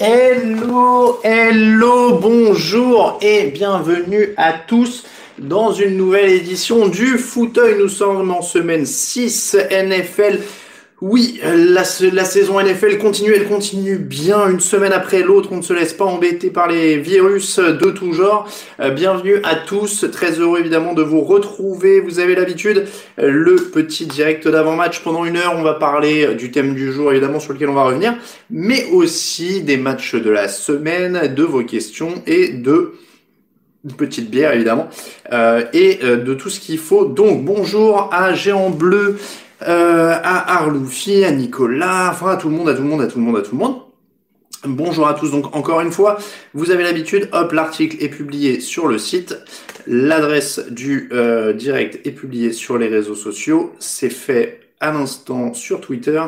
Hello, hello, bonjour et bienvenue à tous dans une nouvelle édition du fauteuil. Nous sommes en semaine 6 NFL. Oui, la, saison NFL continue, elle continue bien une semaine après l'autre. On ne se laisse pas embêter par les virus de tout genre. Euh, bienvenue à tous. Très heureux évidemment de vous retrouver. Vous avez l'habitude, euh, le petit direct d'avant-match pendant une heure. On va parler du thème du jour évidemment sur lequel on va revenir, mais aussi des matchs de la semaine, de vos questions et de une petite bière évidemment euh, et euh, de tout ce qu'il faut. Donc bonjour à Géant Bleu, euh, à Arloufi, à Nicolas, enfin à tout le monde, à tout le monde, à tout le monde, à tout le monde. Bonjour à tous, donc encore une fois, vous avez l'habitude, hop, l'article est publié sur le site, l'adresse du euh, direct est publiée sur les réseaux sociaux, c'est fait à l'instant sur Twitter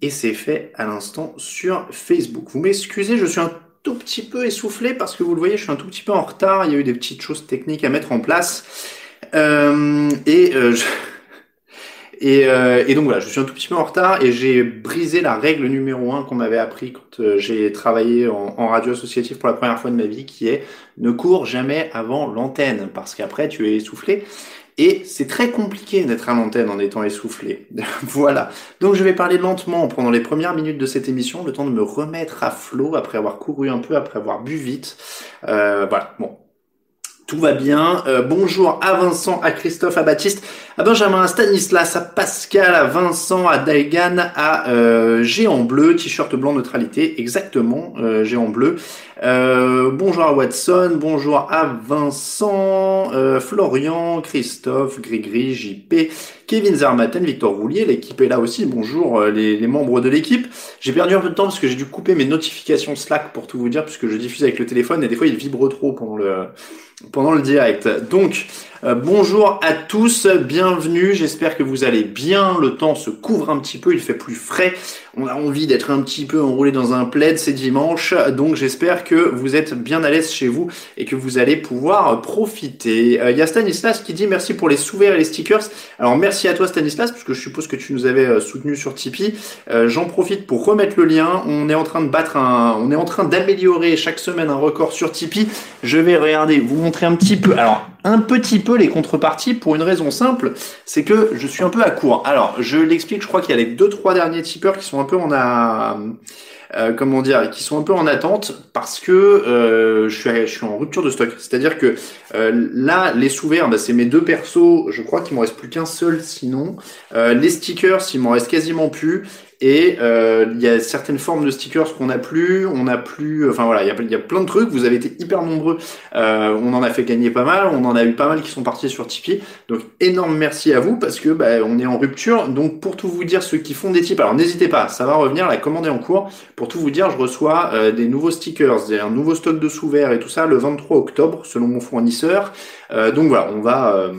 et c'est fait à l'instant sur Facebook. Vous m'excusez, je suis un tout petit peu essoufflé parce que vous le voyez, je suis un tout petit peu en retard, il y a eu des petites choses techniques à mettre en place. Euh, et euh, je... Et, euh, et, donc voilà, je suis un tout petit peu en retard et j'ai brisé la règle numéro un qu'on m'avait appris quand euh, j'ai travaillé en, radio associative pour la première fois de ma vie, qui est ne cours jamais avant l'antenne parce qu'après tu es essoufflé. Et c'est très compliqué d'être à l'antenne en étant essoufflé. voilà. Donc je vais parler lentement pendant les premières minutes de cette émission, le temps de me remettre à flot après avoir couru un peu, après avoir bu vite. Euh, voilà. Bon, tout va bien. Euh, bonjour à Vincent, à Christophe, à Baptiste, à Benjamin, à Stanislas, à Pascal, à Vincent, à Daigan, à euh, Géant Bleu, t-shirt blanc neutralité, exactement, euh, Géant Bleu. Bonjour à Watson, bonjour à Vincent, Florian, Christophe, Grégry, JP, Kevin Zarmaten, Victor Roulier, l'équipe est là aussi, bonjour les, les membres de l'équipe. J'ai perdu un peu de temps parce que j'ai dû couper mes notifications Slack pour tout vous dire, puisque je diffuse avec le téléphone et des fois il vibre trop pendant le pendant le direct. Donc, euh, bonjour à tous, bienvenue, j'espère que vous allez bien, le temps se couvre un petit peu, il fait plus frais, on a envie d'être un petit peu enroulé dans un plaid, c'est dimanche, donc j'espère que vous êtes bien à l'aise chez vous et que vous allez pouvoir profiter. Euh, Il y a Stanislas qui dit merci pour les sous-verts et les stickers. Alors merci à toi Stanislas, puisque je suppose que tu nous avais euh, soutenu sur Tipeee. J'en profite pour remettre le lien, on est en train de battre un, on est en train d'améliorer chaque semaine un record sur Tipeee. Je vais regarder, vous montrer un petit peu, alors un petit peu les contreparties pour une raison simple, c'est que je suis un peu à court. Alors, je l'explique, je crois qu'il y a les deux trois derniers tipeurs qui sont un peu en a euh, comment dire, qui sont un peu en attente parce que euh, je, suis, en rupture de stock. C'est-à-dire que euh, là, les sous-verts, bah, c'est mes deux persos. Je crois qu'il m'en reste plus qu'un seul sinon. Euh, les stickers, il m'en reste quasiment plus. Et euh, il y a certaines formes de stickers qu'on n'a plus, on n'a plus, enfin voilà, il y a, plein de trucs. Vous avez été hyper nombreux. Euh, on en a fait gagner pas mal, on en a eu pas mal qui sont partis sur Tipeee. Donc énorme merci à vous parce que bah, on est en rupture. Donc pour tout vous dire, ceux qui font des tips, alors n'hésitez pas, ça va revenir, la commande est en cours. Pour tout vous dire, je reçois euh, des nouveaux stickers, un nouveau stock de sous-verts et tout ça le 23 octobre selon mon fournisseur. Euh, donc voilà, on va euh,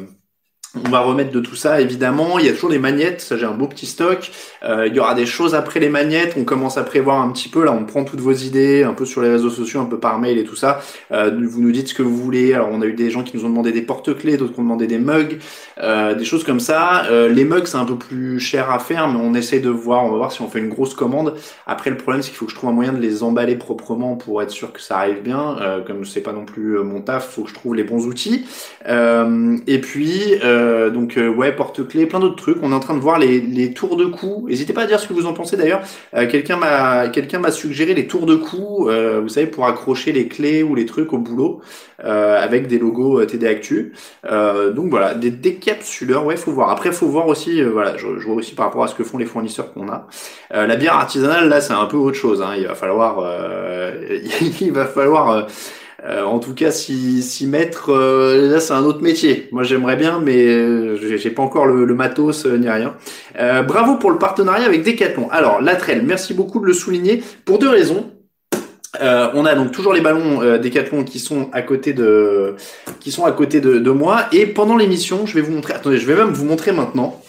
on va remettre de tout ça, évidemment. Il y a toujours les magnettes, ça j'ai un beau petit stock. Euh, il y aura des choses après les magnettes. On commence à prévoir un petit peu. Là, on prend toutes vos idées, un peu sur les réseaux sociaux, un peu par mail et tout ça. Euh, vous nous dites ce que vous voulez. Alors, on a eu des gens qui nous ont demandé des porte-clés, d'autres qui ont demandé des mugs, euh, des choses comme ça. Les mugs, c'est un peu plus cher à faire, mais on essaie de voir. On va voir si on fait une grosse commande. Après, le problème, c'est qu'il faut que je trouve un moyen de les emballer proprement pour être sûr que ça arrive bien. Comme c'est pas non plus mon taf, faut que je trouve les bons outils. et puis donc euh, ouais, porte-clés, plein d'autres trucs. On est en train de voir les, les tours de cou. N'hésitez pas à dire ce que vous en pensez d'ailleurs. Euh, quelqu'un m'a quelqu'un m'a suggéré les tours de cou. vous savez pour accrocher les clés ou les trucs au boulot avec des logos TD Actu. donc voilà, des décapsuleurs. Ouais, faut voir. Après, faut voir aussi. voilà, je, je, vois aussi par rapport à ce que font les fournisseurs qu'on a. la bière artisanale, là, c'est un peu autre chose. Hein. Il va falloir il va falloir euh, en tout cas, s'y mettre, euh, là, c'est un autre métier. Moi, j'aimerais bien, mais euh, j'ai pas encore le, matos ni rien. bravo pour le partenariat avec Decathlon. Alors, Latrell, merci beaucoup de le souligner pour deux raisons. on a donc toujours les ballons Decathlon qui sont à côté de, qui sont à côté de, de moi. Et pendant l'émission, je vais vous montrer. Attendez, je vais même vous montrer maintenant.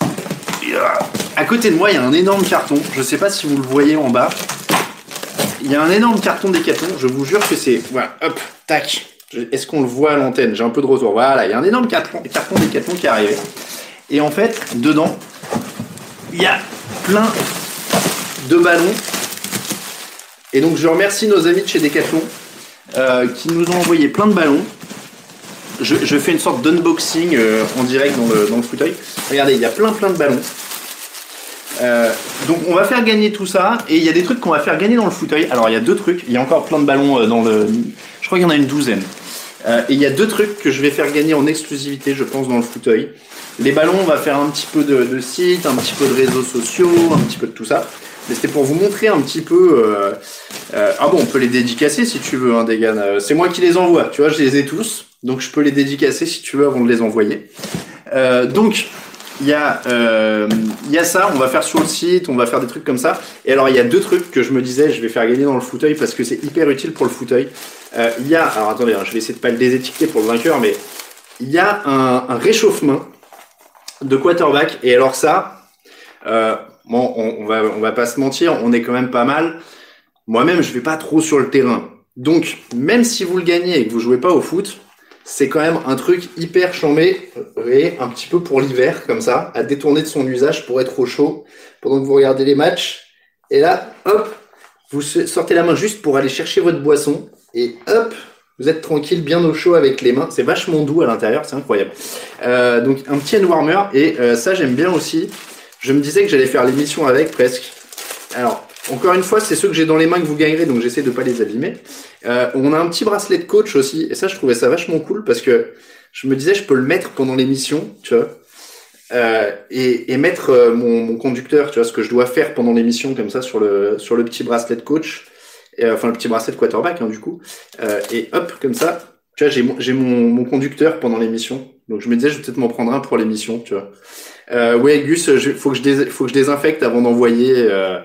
À côté de moi, il y a un énorme carton. Je sais pas si vous le voyez en bas. Il y a un énorme carton Decathlon. Je vous jure que c'est, voilà, hop, Tac. Est-ce qu'on le voit à l'antenne? J'ai un peu de retour. Voilà, il y a un énorme carton, carton qui est arrivé. Et en fait, dedans, il y a plein de ballons. Et donc, je remercie nos amis de chez Decathlon euh, qui nous ont envoyé plein de ballons. Je, fais une sorte d'unboxing euh, en direct dans le, dans le fauteuil. Regardez, il y a plein plein de ballons. Euh, donc on va faire gagner tout ça et il y a des trucs qu'on va faire gagner dans le fauteuil. Alors il y a deux trucs, il y a encore plein de ballons dans le, je crois qu'il y en a une douzaine. Euh, et il y a deux trucs que je vais faire gagner en exclusivité, je pense, dans le fauteuil. Les ballons, on va faire un petit peu de, de site, un petit peu de réseaux sociaux, un petit peu de tout ça. Mais c'était pour vous montrer un petit peu. Euh, euh, ah bon, on peut les dédicacer si tu veux, hein, Degan. C'est moi qui les envoie. Tu vois, je les ai tous, donc je peux les dédicacer si tu veux avant de les envoyer. donc il y, a, euh, il y a ça, on va faire sur le site, on va faire des trucs comme ça. Et alors, il y a deux trucs que je me disais, je vais faire gagner dans le fauteuil parce que c'est hyper utile pour le fauteuil. Euh, il y a, alors attendez, hein, je vais essayer de pas le désétiqueter pour le vainqueur, mais il y a un, un réchauffement de quarterback. Et alors ça, euh, bon, on, on, va, on va pas se mentir, on est quand même pas mal. Moi-même, je vais pas trop sur le terrain. Donc, même si vous le gagnez et que vous jouez pas au foot, c'est quand même un truc hyper chambé et un petit peu pour l'hiver, comme ça, à détourner de son usage pour être au chaud pendant que vous regardez les matchs. Et là, hop, vous sortez la main juste pour aller chercher votre boisson et hop, vous êtes tranquille, bien au chaud avec les mains. C'est vachement doux à l'intérieur, c'est incroyable. Euh, donc un petit hand warmer et euh, ça j'aime bien aussi. Je me disais que j'allais faire l'émission avec presque. Alors encore une fois, c'est ceux que j'ai dans les mains que vous gagnerez, donc j'essaie de pas les abîmer. Euh, on a un petit bracelet de coach aussi, et ça, je trouvais ça vachement cool parce que je me disais, je peux le mettre pendant l'émission, tu vois, euh, et, et, mettre euh, mon, mon, conducteur, tu vois, ce que je dois faire pendant l'émission comme ça sur le sur le petit bracelet de coach, et, enfin le petit bracelet de quarterback, hein, du coup, et hop, comme ça, tu vois, j'ai j'ai mon, mon conducteur pendant l'émission, donc je me disais, je vais peut-être m'en prendre un pour l'émission, tu vois. Euh, ouais, Gus, faut que je faut que je désinfecte avant d'envoyer. Euh,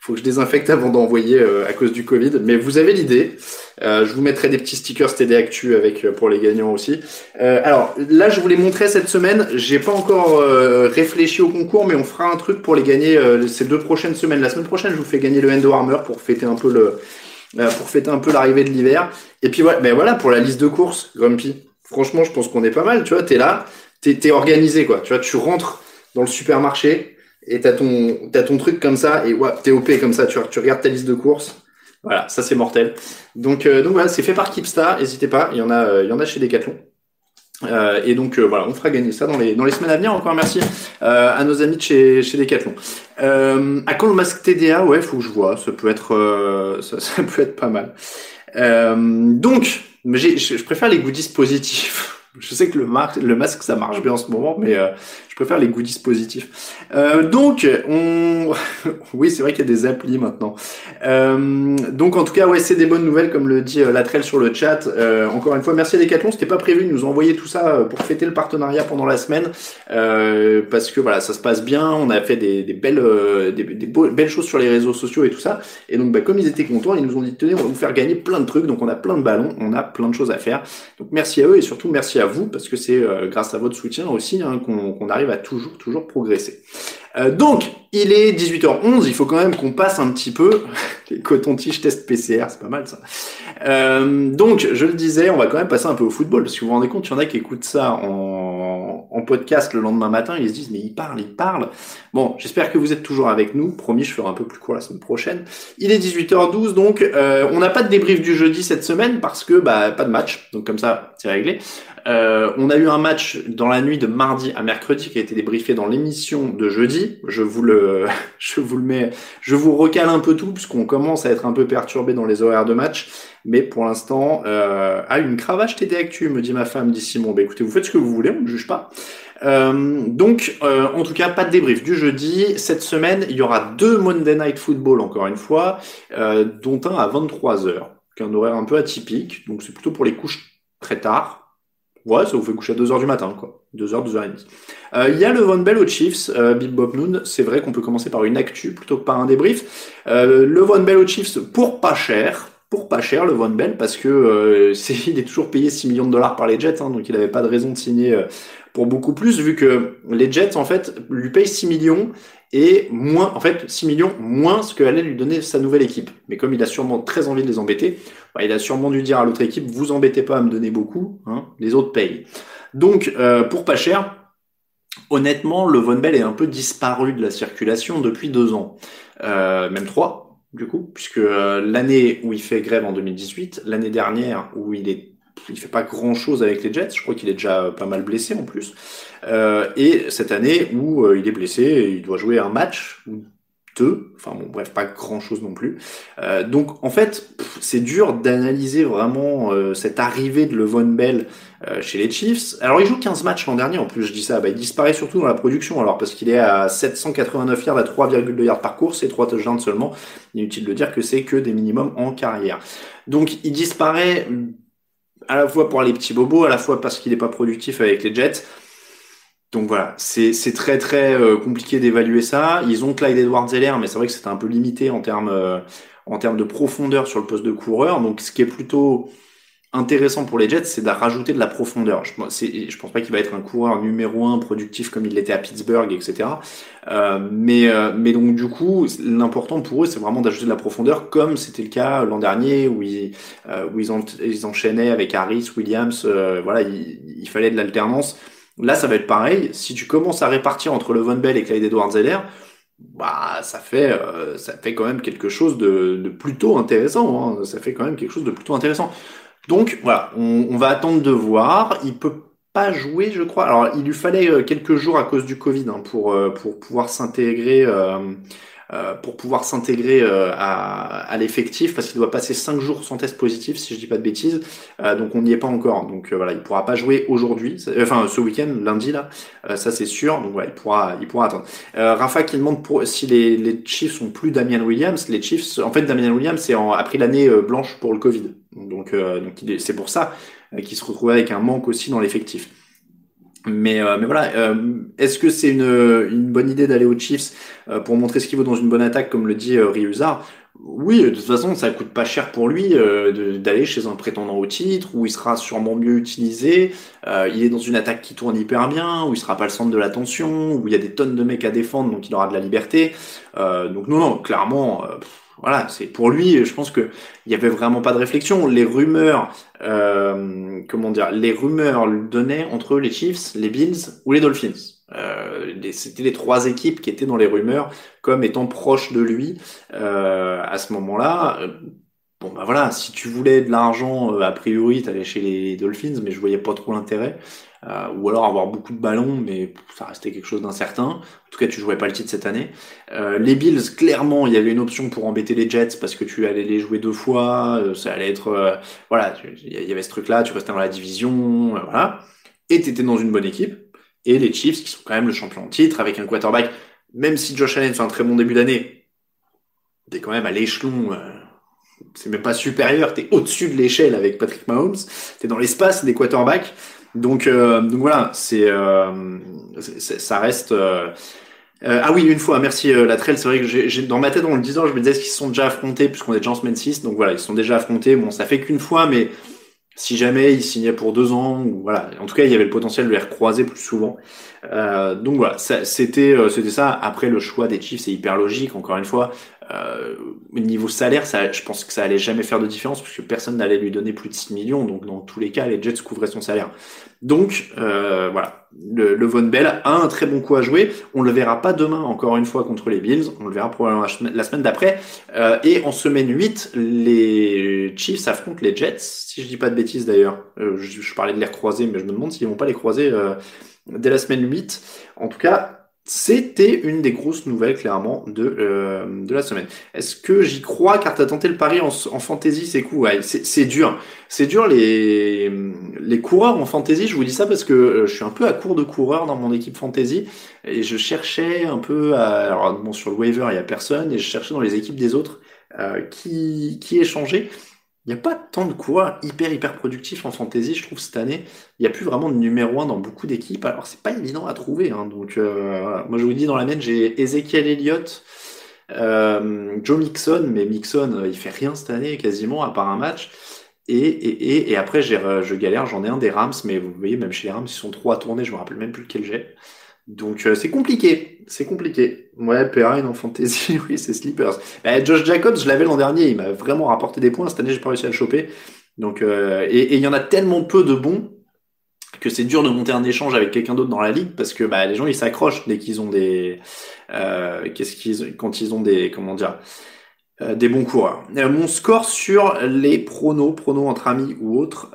faut que je désinfecte avant d'envoyer euh, à cause du Covid. Mais vous avez l'idée. Euh, je vous mettrai des petits stickers TD Actu avec euh, pour les gagnants aussi. alors là, je vous les montrer cette semaine. J'ai pas encore réfléchi au concours, mais on fera un truc pour les gagner ces deux prochaines semaines. La semaine prochaine, je vous fais gagner le Endo Armor pour fêter un peu le pour fêter un peu l'arrivée de l'hiver. Et puis voilà, ben voilà pour la liste de courses, Grumpy. Franchement, je pense qu'on est pas mal. Tu vois, t'es là, t'es es organisé quoi. Tu vois, tu rentres dans le supermarché et t'as ton, as ton truc comme ça, et ouais, t'es OP comme ça, tu, tu regardes ta liste de courses. Voilà, ça c'est mortel. Donc, euh, donc voilà, c'est fait par Keepstar, n'hésitez pas, il y en a, euh, il y en a chez Decathlon. Euh, et donc voilà, on fera gagner ça dans les dans les semaines à venir. Encore merci à nos amis de chez chez Decathlon. à quand le masque TDA Ouais, faut que je vois. Ça peut être ça, ça, peut être pas mal. donc, je préfère les goodies positifs. Je sais que le, le masque ça marche bien en ce moment, mais faire les goodies positifs. Euh, donc, on... oui, c'est vrai qu'il y a des applis maintenant. Euh, donc, en tout cas, ouais, c'est des bonnes nouvelles, comme le dit euh, Latrell sur le chat. Euh, encore une fois, merci à Decathlon. C'était pas prévu de nous envoyer tout ça pour fêter le partenariat pendant la semaine, parce que voilà, ça se passe bien. On a fait des, belles, des, des belles choses sur les réseaux sociaux et tout ça. Et donc, bah, comme ils étaient contents, ils nous ont dit tenez, on va vous faire gagner plein de trucs. Donc, on a plein de ballons, on a plein de choses à faire. Donc, merci à eux et surtout merci à vous, parce que c'est grâce à votre soutien aussi hein, qu'on arrive toujours, toujours progresser. Euh, donc, il est 18h11, il faut quand même qu'on passe un petit peu les coton-tiges test PCR, c'est pas mal ça. Euh, donc, je le disais, on va quand même passer un peu au football, parce que vous vous rendez compte, il y en a qui écoutent ça en, en podcast le lendemain matin, ils se disent, mais il parle, il parle. Bon, j'espère que vous êtes toujours avec nous. Promis, je ferai un peu plus court la semaine prochaine. Il est 18h12, donc euh, on n'a pas de débrief du jeudi cette semaine parce que bah pas de match. Donc comme ça, c'est réglé. Euh, on a eu un match dans la nuit de mardi à mercredi qui a été débriefé dans l'émission de jeudi. Je vous le, je vous le mets, je vous recale un peu tout puisqu'on commence à être un peu perturbé dans les horaires de match. Mais pour l'instant, euh, ah une cravache TD Actu, me dit ma femme, dit Simon. Bah écoutez, vous faites ce que vous voulez, on ne juge pas. Euh, donc, euh, en tout cas, pas de débrief du jeudi. Cette semaine, il y aura deux Monday Night Football, encore une fois, euh, dont un à 23h, qui est un horaire un peu atypique. Donc, c'est plutôt pour les couches très tard. Ouais, ça vous fait coucher à 2h du matin, quoi. 2h, 2h30. Euh, il y a le Von Bell aux Chiefs, euh, Big Bob Noon. C'est vrai qu'on peut commencer par une actu plutôt que par un débrief. Le Von Bell aux Chiefs pour pas cher. Pour pas cher, le Von Bell, parce que euh, c'est, il est toujours payé 6 millions de dollars par les Jets, hein, donc il n'avait pas de raison de signer euh, pour beaucoup plus, vu que les Jets, en fait, lui payent 6 millions et moins, en fait, 6 millions moins ce que allait lui donner sa nouvelle équipe. Mais comme il a sûrement très envie de les embêter, bah, il a sûrement dû dire à l'autre équipe, vous embêtez pas à me donner beaucoup, hein, les autres payent. Donc, euh, pour pas cher, honnêtement, le Von Bell est un peu disparu de la circulation depuis deux ans, euh, même trois, du coup, puisque euh, l'année où il fait grève en 2018, l'année dernière où il est il fait pas grand chose avec les Jets, je crois qu'il est déjà pas mal blessé en plus. Euh, et cette année où euh, il est blessé, il doit jouer un match ou deux, enfin bon bref, pas grand chose non plus. Euh, donc en fait, c'est dur d'analyser vraiment euh, cette arrivée de Levon Bell euh, chez les Chiefs. Alors il joue 15 matchs l'an dernier, en plus je dis ça, bah, il disparaît surtout dans la production, alors parce qu'il est à 789 yards à 3,2 yards par course et 3 touchdowns seulement. Inutile de dire que c'est que des minimums en carrière. Donc il disparaît à la fois pour les petits bobos, à la fois parce qu'il n'est pas productif avec les Jets. Donc voilà, c'est très très euh, compliqué d'évaluer ça. Ils ont Clyde Edwards Zeller, mais c'est vrai que c'était un peu limité en termes euh, en termes de profondeur sur le poste de coureur. Donc ce qui est plutôt intéressant pour les Jets, c'est de rajouter de la profondeur. Je, je pense pas qu'il va être un coureur numéro un productif comme il l'était à Pittsburgh, etc. Euh, mais, euh, mais donc du coup, l'important pour eux, c'est vraiment d'ajouter de la profondeur, comme c'était le cas l'an dernier où ils, euh, enchaînaient avec Harris, Williams. Euh, voilà, il, fallait de l'alternance. Là, ça va être pareil. Si tu commences à répartir entre le Von Bell et Clyde Edwards-Zeller, bah ça fait euh, ça fait quand même quelque chose de, de plutôt intéressant. Hein. Ça fait quand même quelque chose de plutôt intéressant. Donc voilà, on, va attendre de voir. Il peut pas jouer, je crois. Alors il lui fallait euh, quelques jours à cause du Covid hein, pour euh, pour pouvoir s'intégrer. Euh, euh, pour pouvoir s'intégrer euh, à, à l'effectif parce qu'il doit passer 5 jours sans test positif si je dis pas de bêtises. Euh, donc on n'y est pas encore. Donc voilà il pourra pas jouer aujourd'hui enfin ce week-end lundi là. Ça c'est sûr. Donc voilà il pourra il pourra attendre. Rafa qui demande pour, si les, les Chiefs sont plus Damian Williams. Les Chiefs en fait Damian Williams c'est a pris l'année blanche pour le Covid. Donc donc c'est pour ça qu'il se retrouvait avec un manque aussi dans l'effectif mais, euh, mais voilà, euh, est-ce que c'est une, une bonne idée d'aller aux Chiefs euh, pour montrer ce qu'il vaut dans une bonne attaque, comme le dit euh, Ryuzar Oui, de toute façon, ça coûte pas cher pour lui euh, d'aller chez un prétendant au titre, où il sera sûrement mieux utilisé. il est dans une attaque qui tourne hyper bien, où il sera pas le centre de l'attention, où il y a des tonnes de mecs à défendre, donc il aura de la liberté. donc non, non, clairement voilà, c'est pour lui. Je pense que il y avait vraiment pas de réflexion. Les rumeurs, euh, comment dire, les rumeurs donnaient entre les Chiefs, les Bills ou les Dolphins. Euh, C'était les trois équipes qui étaient dans les rumeurs comme étant proches de lui euh, à ce moment-là. Bon bah voilà, si tu voulais de l'argent, euh, a priori, t'allais chez les Dolphins, mais je voyais pas trop l'intérêt. Euh, ou alors avoir beaucoup de ballons, mais ça restait quelque chose d'incertain. En tout cas, tu jouais pas le titre cette année. Euh, les Bills, clairement, il y avait une option pour embêter les Jets parce que tu allais les jouer deux fois, euh, ça allait être, euh, voilà, il y avait ce truc-là, tu restais dans la division, euh, voilà, et t'étais dans une bonne équipe. Et les Chiefs, qui sont quand même le champion en titre, avec un quarterback, même si Josh Allen fait un très bon début d'année, t'es quand même à l'échelon c'est même pas supérieur, t'es au-dessus de l'échelle avec Patrick Mahomes, t'es dans l'espace des quarterbacks. Donc, euh, donc voilà, c'est, euh, ça reste. Euh, euh, ah oui, une fois, merci euh, Latrell. C'est vrai que j'ai, dans ma tête, en le disant, je me disais qu'ils se sont déjà affrontés, puisqu'on est déjà en semaine 6. Donc voilà, ils se sont déjà affrontés. Bon, ça fait qu'une fois, mais si jamais ils signaient pour deux ans, ou voilà. En tout cas, il y avait le potentiel de les recroiser plus souvent. Euh, donc voilà, c'était c'était ça. Après le choix des Chiefs, c'est hyper logique. Encore une fois, euh, au niveau salaire, ça, je pense que ça allait jamais faire de différence parce que personne n'allait lui donner plus de 6 millions. Donc dans tous les cas, les Jets couvraient son salaire. Donc euh, voilà, le, le, Von Bell a un très bon coup à jouer. On le verra pas demain encore une fois contre les Bills. On le verra probablement la semaine d'après. Euh, et en semaine 8, les Chiefs affrontent les Jets. Si je dis pas de bêtises d'ailleurs, euh, je, je, parlais de les croiser, mais je me demande s'ils vont pas les croiser dès la semaine 8. En tout cas, c'était une des grosses nouvelles, clairement, de, euh, de la semaine. Est-ce que j'y crois car tu tenté le pari en, en fantasy C'est cool. Ouais, c'est dur. C'est dur les, les coureurs en fantasy. Je vous dis ça parce que euh, je suis un peu à court de coureurs dans mon équipe fantasy et je cherchais un peu à, alors bon, sur le waiver, il y a personne et je cherchais dans les équipes des autres euh, qui, qui échangeaient. Il n'y a pas tant de coureurs hyper hyper productifs en fantasy, je trouve, cette année. Il n'y a plus vraiment de numéro 1 dans beaucoup d'équipes. Alors, c'est pas évident à trouver. Hein. Donc, euh, moi, je vous dis, dans la mienne, j'ai Ezekiel Elliott, euh, Joe Mixon, mais Mixon, euh, il fait rien cette année, quasiment, à part un match. Et, et, après, je galère, j'en ai un des Rams, mais vous voyez, même chez les Rams, ils sont trois à tourner, je me rappelle même plus lequel j'ai. Donc euh, c'est compliqué, c'est compliqué. Ouais, Perrine en fantasy, oui, c'est Sleepers. Bah, Josh Jacobs, je l'avais l'an dernier, il m'a vraiment rapporté des points. Cette année, j'ai pas réussi à le choper. Donc euh, et il y en a tellement peu de bons que c'est dur de monter un échange avec quelqu'un d'autre dans la ligue parce que bah, les gens ils s'accrochent dès qu'ils ont des euh, qu'est-ce qu'ils quand ils ont des comment dire euh, des bons coureurs. mon score sur les pronos, pronos entre amis ou autres,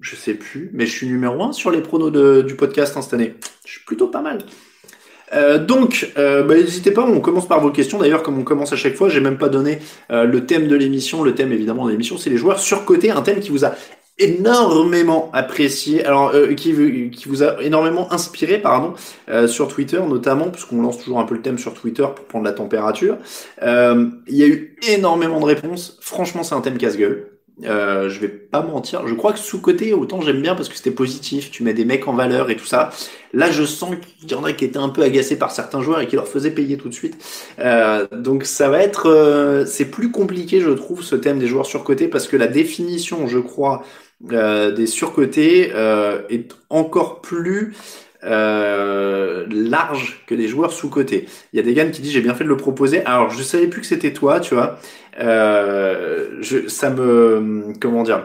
je sais plus, mais je suis numéro un sur les pronos du podcast hein, cette année. Je suis plutôt pas mal. Euh, donc, euh, bah, n'hésitez pas, on commence par vos questions. D'ailleurs, comme on commence à chaque fois, j'ai même pas donné euh, le thème de l'émission. Le thème, évidemment, de l'émission, c'est les joueurs surcotés. Un thème qui vous a énormément apprécié, alors euh, qui, qui vous a énormément inspiré, pardon, sur Twitter notamment, puisqu'on lance toujours un peu le thème sur Twitter pour prendre la température. Il y a eu énormément de réponses. Franchement, c'est un thème casse-gueule. Euh, je vais pas mentir, je crois que sous-côté, autant j'aime bien parce que c'était positif, tu mets des mecs en valeur et tout ça. Là, je sens qu'il y en a qui étaient un peu agacés par certains joueurs et qui leur faisaient payer tout de suite. Euh, donc ça va être, euh, c'est plus compliqué, je trouve, ce thème des joueurs surcotés parce que la définition, je crois, euh, des surcotés est encore plus large que des joueurs sous-cotés. Il y a des gars qui disent j'ai bien fait de le proposer. Alors je savais plus que c'était toi, tu vois. Euh, je, ça me, comment dire,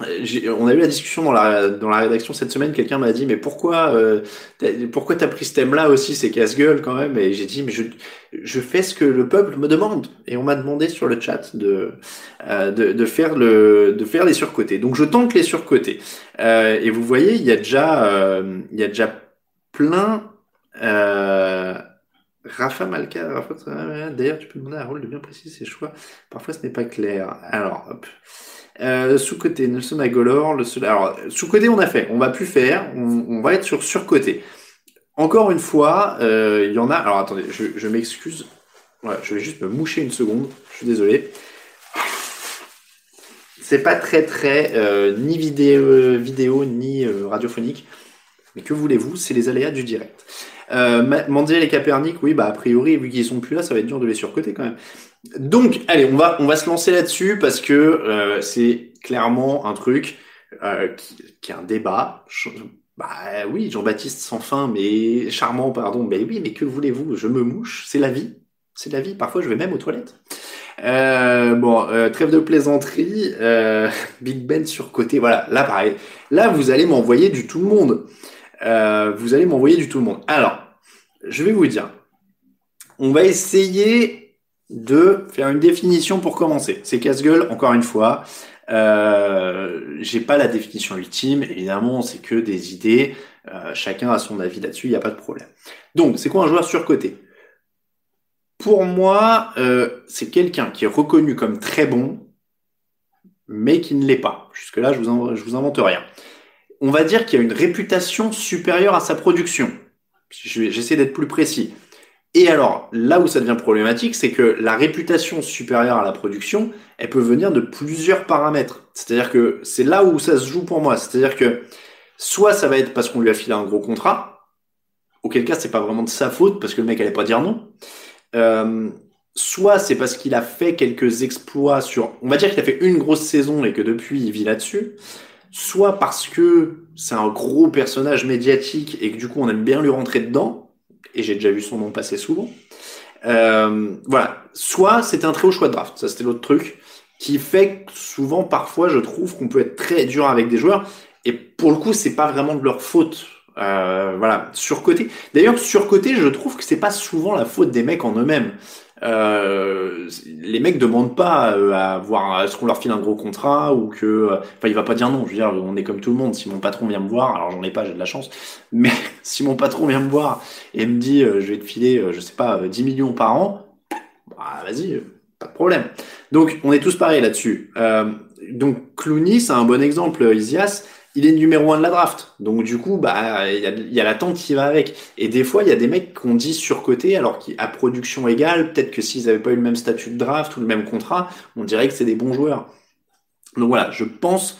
on a eu la discussion dans la, dans la rédaction cette semaine. Quelqu'un m'a dit mais pourquoi euh, pourquoi t'as pris ce thème-là aussi C'est casse-gueule quand même? Et j'ai dit mais je je fais ce que le peuple me demande. Et on m'a demandé sur le chat de, euh, de de faire le de faire les surcotés. Donc je tente les surcotés. Euh, et vous voyez il y a déjà euh, il y a déjà plein euh, Rafa Malka, Rafa, d'ailleurs, tu peux demander à Raoul de bien préciser ses choix. Parfois, ce n'est pas clair. Alors, hop. Euh, sous-côté, Nelson Agolor, le. Alors, sous-côté, on a fait. On va plus faire. On, va être sur sur-côté. Encore une fois, euh, il y en a. Alors, attendez, je, m'excuse. Je vais juste me moucher une seconde. Je suis désolé. C'est pas très, très euh, ni vidéo, ni radiophonique. Mais que voulez-vous? C'est les aléas du direct. Euh, Mandiel et Capernic, oui, bah a priori, vu qu'ils sont plus là, ça va être dur de les surcoter quand même. Donc, allez, on va on va se lancer là-dessus parce que euh, c'est clairement un truc euh, qui, qui, est un débat. Bah oui, Jean-Baptiste sans fin, mais charmant, pardon. Mais oui, mais que voulez-vous? Je me mouche, c'est la vie, c'est la vie. Parfois, je vais même aux toilettes. Euh, bon, euh, trêve de plaisanterie, euh, Big Ben sur côté, voilà, là pareil. Là, vous allez m'envoyer du tout le monde. Euh, vous allez m'envoyer du tout le monde. Alors, je vais vous dire, on va essayer de faire une définition pour commencer. C'est casse-gueule, encore une fois. Euh, j'ai pas la définition ultime, évidemment, c'est que des idées. Euh, chacun a son avis là-dessus, il n'y a pas de problème. Donc, c'est quoi un joueur surcoté? Pour moi, euh, c'est quelqu'un qui est reconnu comme très bon, mais qui ne l'est pas. Jusque-là, je vous, je vous invente rien on va dire qu'il y a une réputation supérieure à sa production. J'essaie d'être plus précis. Et alors, là où ça devient problématique, c'est que la réputation supérieure à la production, elle peut venir de plusieurs paramètres. C'est-à-dire que c'est là où ça se joue pour moi. C'est-à-dire que soit ça va être parce qu'on lui a filé un gros contrat, auquel cas c'est pas vraiment de sa faute parce que le mec allait pas dire non. Euh, soit c'est parce qu'il a fait quelques exploits sur, on va dire qu'il a fait une grosse saison et que depuis il vit là-dessus. Soit parce que c'est un gros personnage médiatique et que du coup on aime bien lui rentrer dedans, et j'ai déjà vu son nom passer souvent. Euh, voilà. Soit c'était un très haut choix de draft, ça c'était l'autre truc, qui fait que souvent, parfois, je trouve qu'on peut être très dur avec des joueurs, et pour le coup, c'est pas vraiment de leur faute. Euh, voilà, surcoté. D'ailleurs, surcoté, je trouve que c'est pas souvent la faute des mecs en eux-mêmes. Euh, les mecs demandent pas euh, à voir est-ce qu'on leur file un gros contrat ou que euh, enfin il va pas dire non. Je veux dire on est comme tout le monde. Si mon patron vient me voir alors j'en ai pas j'ai de la chance mais si mon patron vient me voir et me dit je vais te filer je sais pas 10 millions par an bah vas-y pas de problème. Donc on est tous pareils là-dessus. Donc Clooney c'est un bon exemple Isias il est numéro un de la draft. Donc du coup, bah il y a, y a l'attente qui va avec. Et des fois, il y a des mecs qu'on dit surcotés, alors qu'à production égale, peut-être que s'ils n'avaient pas eu le même statut de draft ou le même contrat, on dirait que c'est des bons joueurs. Donc voilà, je pense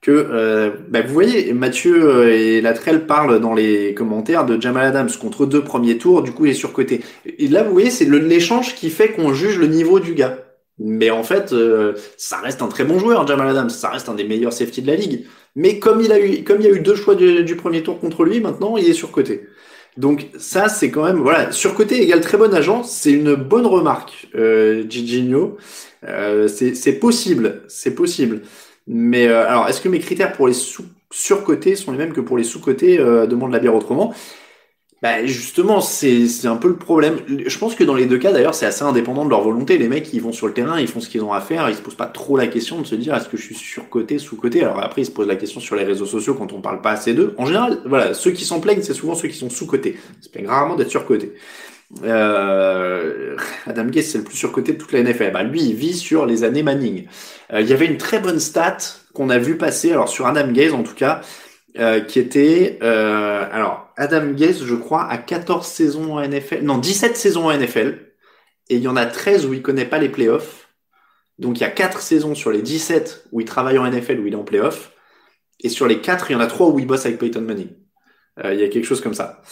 que euh, bah, vous voyez, Mathieu euh, et Latrell parlent dans les commentaires de Jamal Adams contre deux premiers tours, du coup il est surcoté. Et là, vous voyez, c'est l'échange qui fait qu'on juge le niveau du gars. Mais en fait, euh, ça reste un très bon joueur, Jamal Adams. Ça reste un des meilleurs safety de la ligue. Mais comme il a eu, comme il y a eu deux choix du, premier tour contre lui, maintenant il est surcoté. Donc ça, c'est quand même voilà, surcoté égale très bon agent. C'est une bonne remarque, euh, Giginho. Euh, c'est possible, c'est possible. Mais euh, alors, est-ce que mes critères pour les sous surcotés sont les mêmes que pour les sous-cotés euh, Demande la bière autrement? Bah justement, c'est un peu le problème. Je pense que dans les deux cas, d'ailleurs, c'est assez indépendant de leur volonté. Les mecs, ils vont sur le terrain, ils font ce qu'ils ont à faire, ils se posent pas trop la question de se dire est-ce que je suis surcoté, sous-coté? Alors après, ils se posent la question sur les réseaux sociaux quand on parle pas assez d'eux. En général, voilà, ceux qui s'en plaignent, c'est souvent ceux qui sont sous-cotés. C'est plaignent rarement d'être surcotés. Euh, Adam Gase, c'est le plus surcoté de toute la NFL. Bah, lui, il vit sur les années Manning. Euh, il y avait une très bonne stat qu'on a vu passer, alors sur Adam Gase en tout cas, euh, qui était euh, alors Adam Gase, je crois, a 14 saisons en NFL, non 17 saisons en NFL, et il y en a 13 où il connaît pas les playoffs. Donc il y a 4 saisons sur les 17 où il travaille en NFL où il est en playoffs, et sur les 4, il y en a 3 où il bosse avec Peyton Manning. Euh, il y a quelque chose comme ça.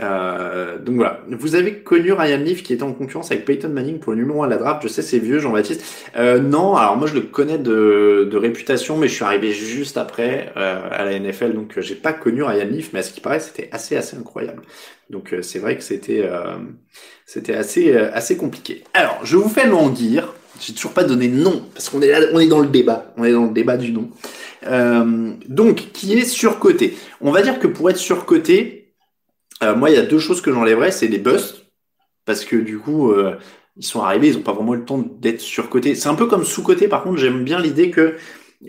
Euh, donc voilà. Vous avez connu Ryan Leaf qui était en concurrence avec Peyton Manning pour le numéro 1 de la draft. Je sais, c'est vieux, Jean-Baptiste. Euh, non, alors moi je le connais de, de, réputation, mais je suis arrivé juste après à la NFL, donc j'ai pas connu Ryan Leaf, mais à ce qui paraît, c'était assez assez incroyable. Donc c'est vrai que c'était c'était assez assez compliqué. Alors, je vous fais languir. J'ai toujours pas donné de nom parce qu'on est là, on est dans le débat, on est dans le débat du nom. Donc, qui est surcoté On va dire que pour être surcoté, euh, moi, il y a deux choses que j'enlèverais, c'est les busts, parce que du coup, euh, ils sont arrivés, ils n'ont pas vraiment le temps d'être surcotés. C'est un peu comme sous-coté, par contre, j'aime bien l'idée que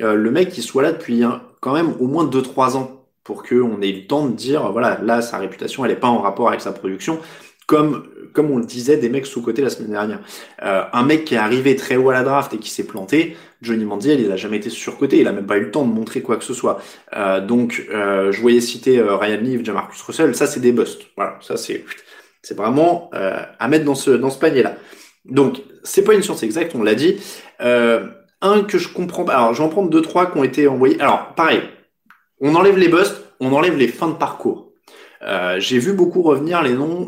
euh, le mec, soit là depuis quand même au moins 2-3 ans, pour qu'on ait le temps de dire, voilà, là, sa réputation, elle n'est pas en rapport avec sa production, comme on le disait des mecs sous-côté la semaine dernière. un mec qui est arrivé très haut à la draft et qui s'est planté, Johnny Manziel, il a jamais été surcoté, il a même pas eu le temps de montrer quoi que ce soit. Euh, donc, euh, je voyais citer euh, Ryan Leaf, Jamarcus Russell, ça c'est des busts. Voilà, ça c'est c'est vraiment euh, à mettre dans ce dans ce panier là. Donc, c'est pas une science exacte, on l'a dit. un que je comprends pas. Alors, je vais en prendre deux trois qui ont été envoyés. Alors, pareil, on enlève les busts, on enlève les fins de parcours. J'ai vu beaucoup revenir les noms,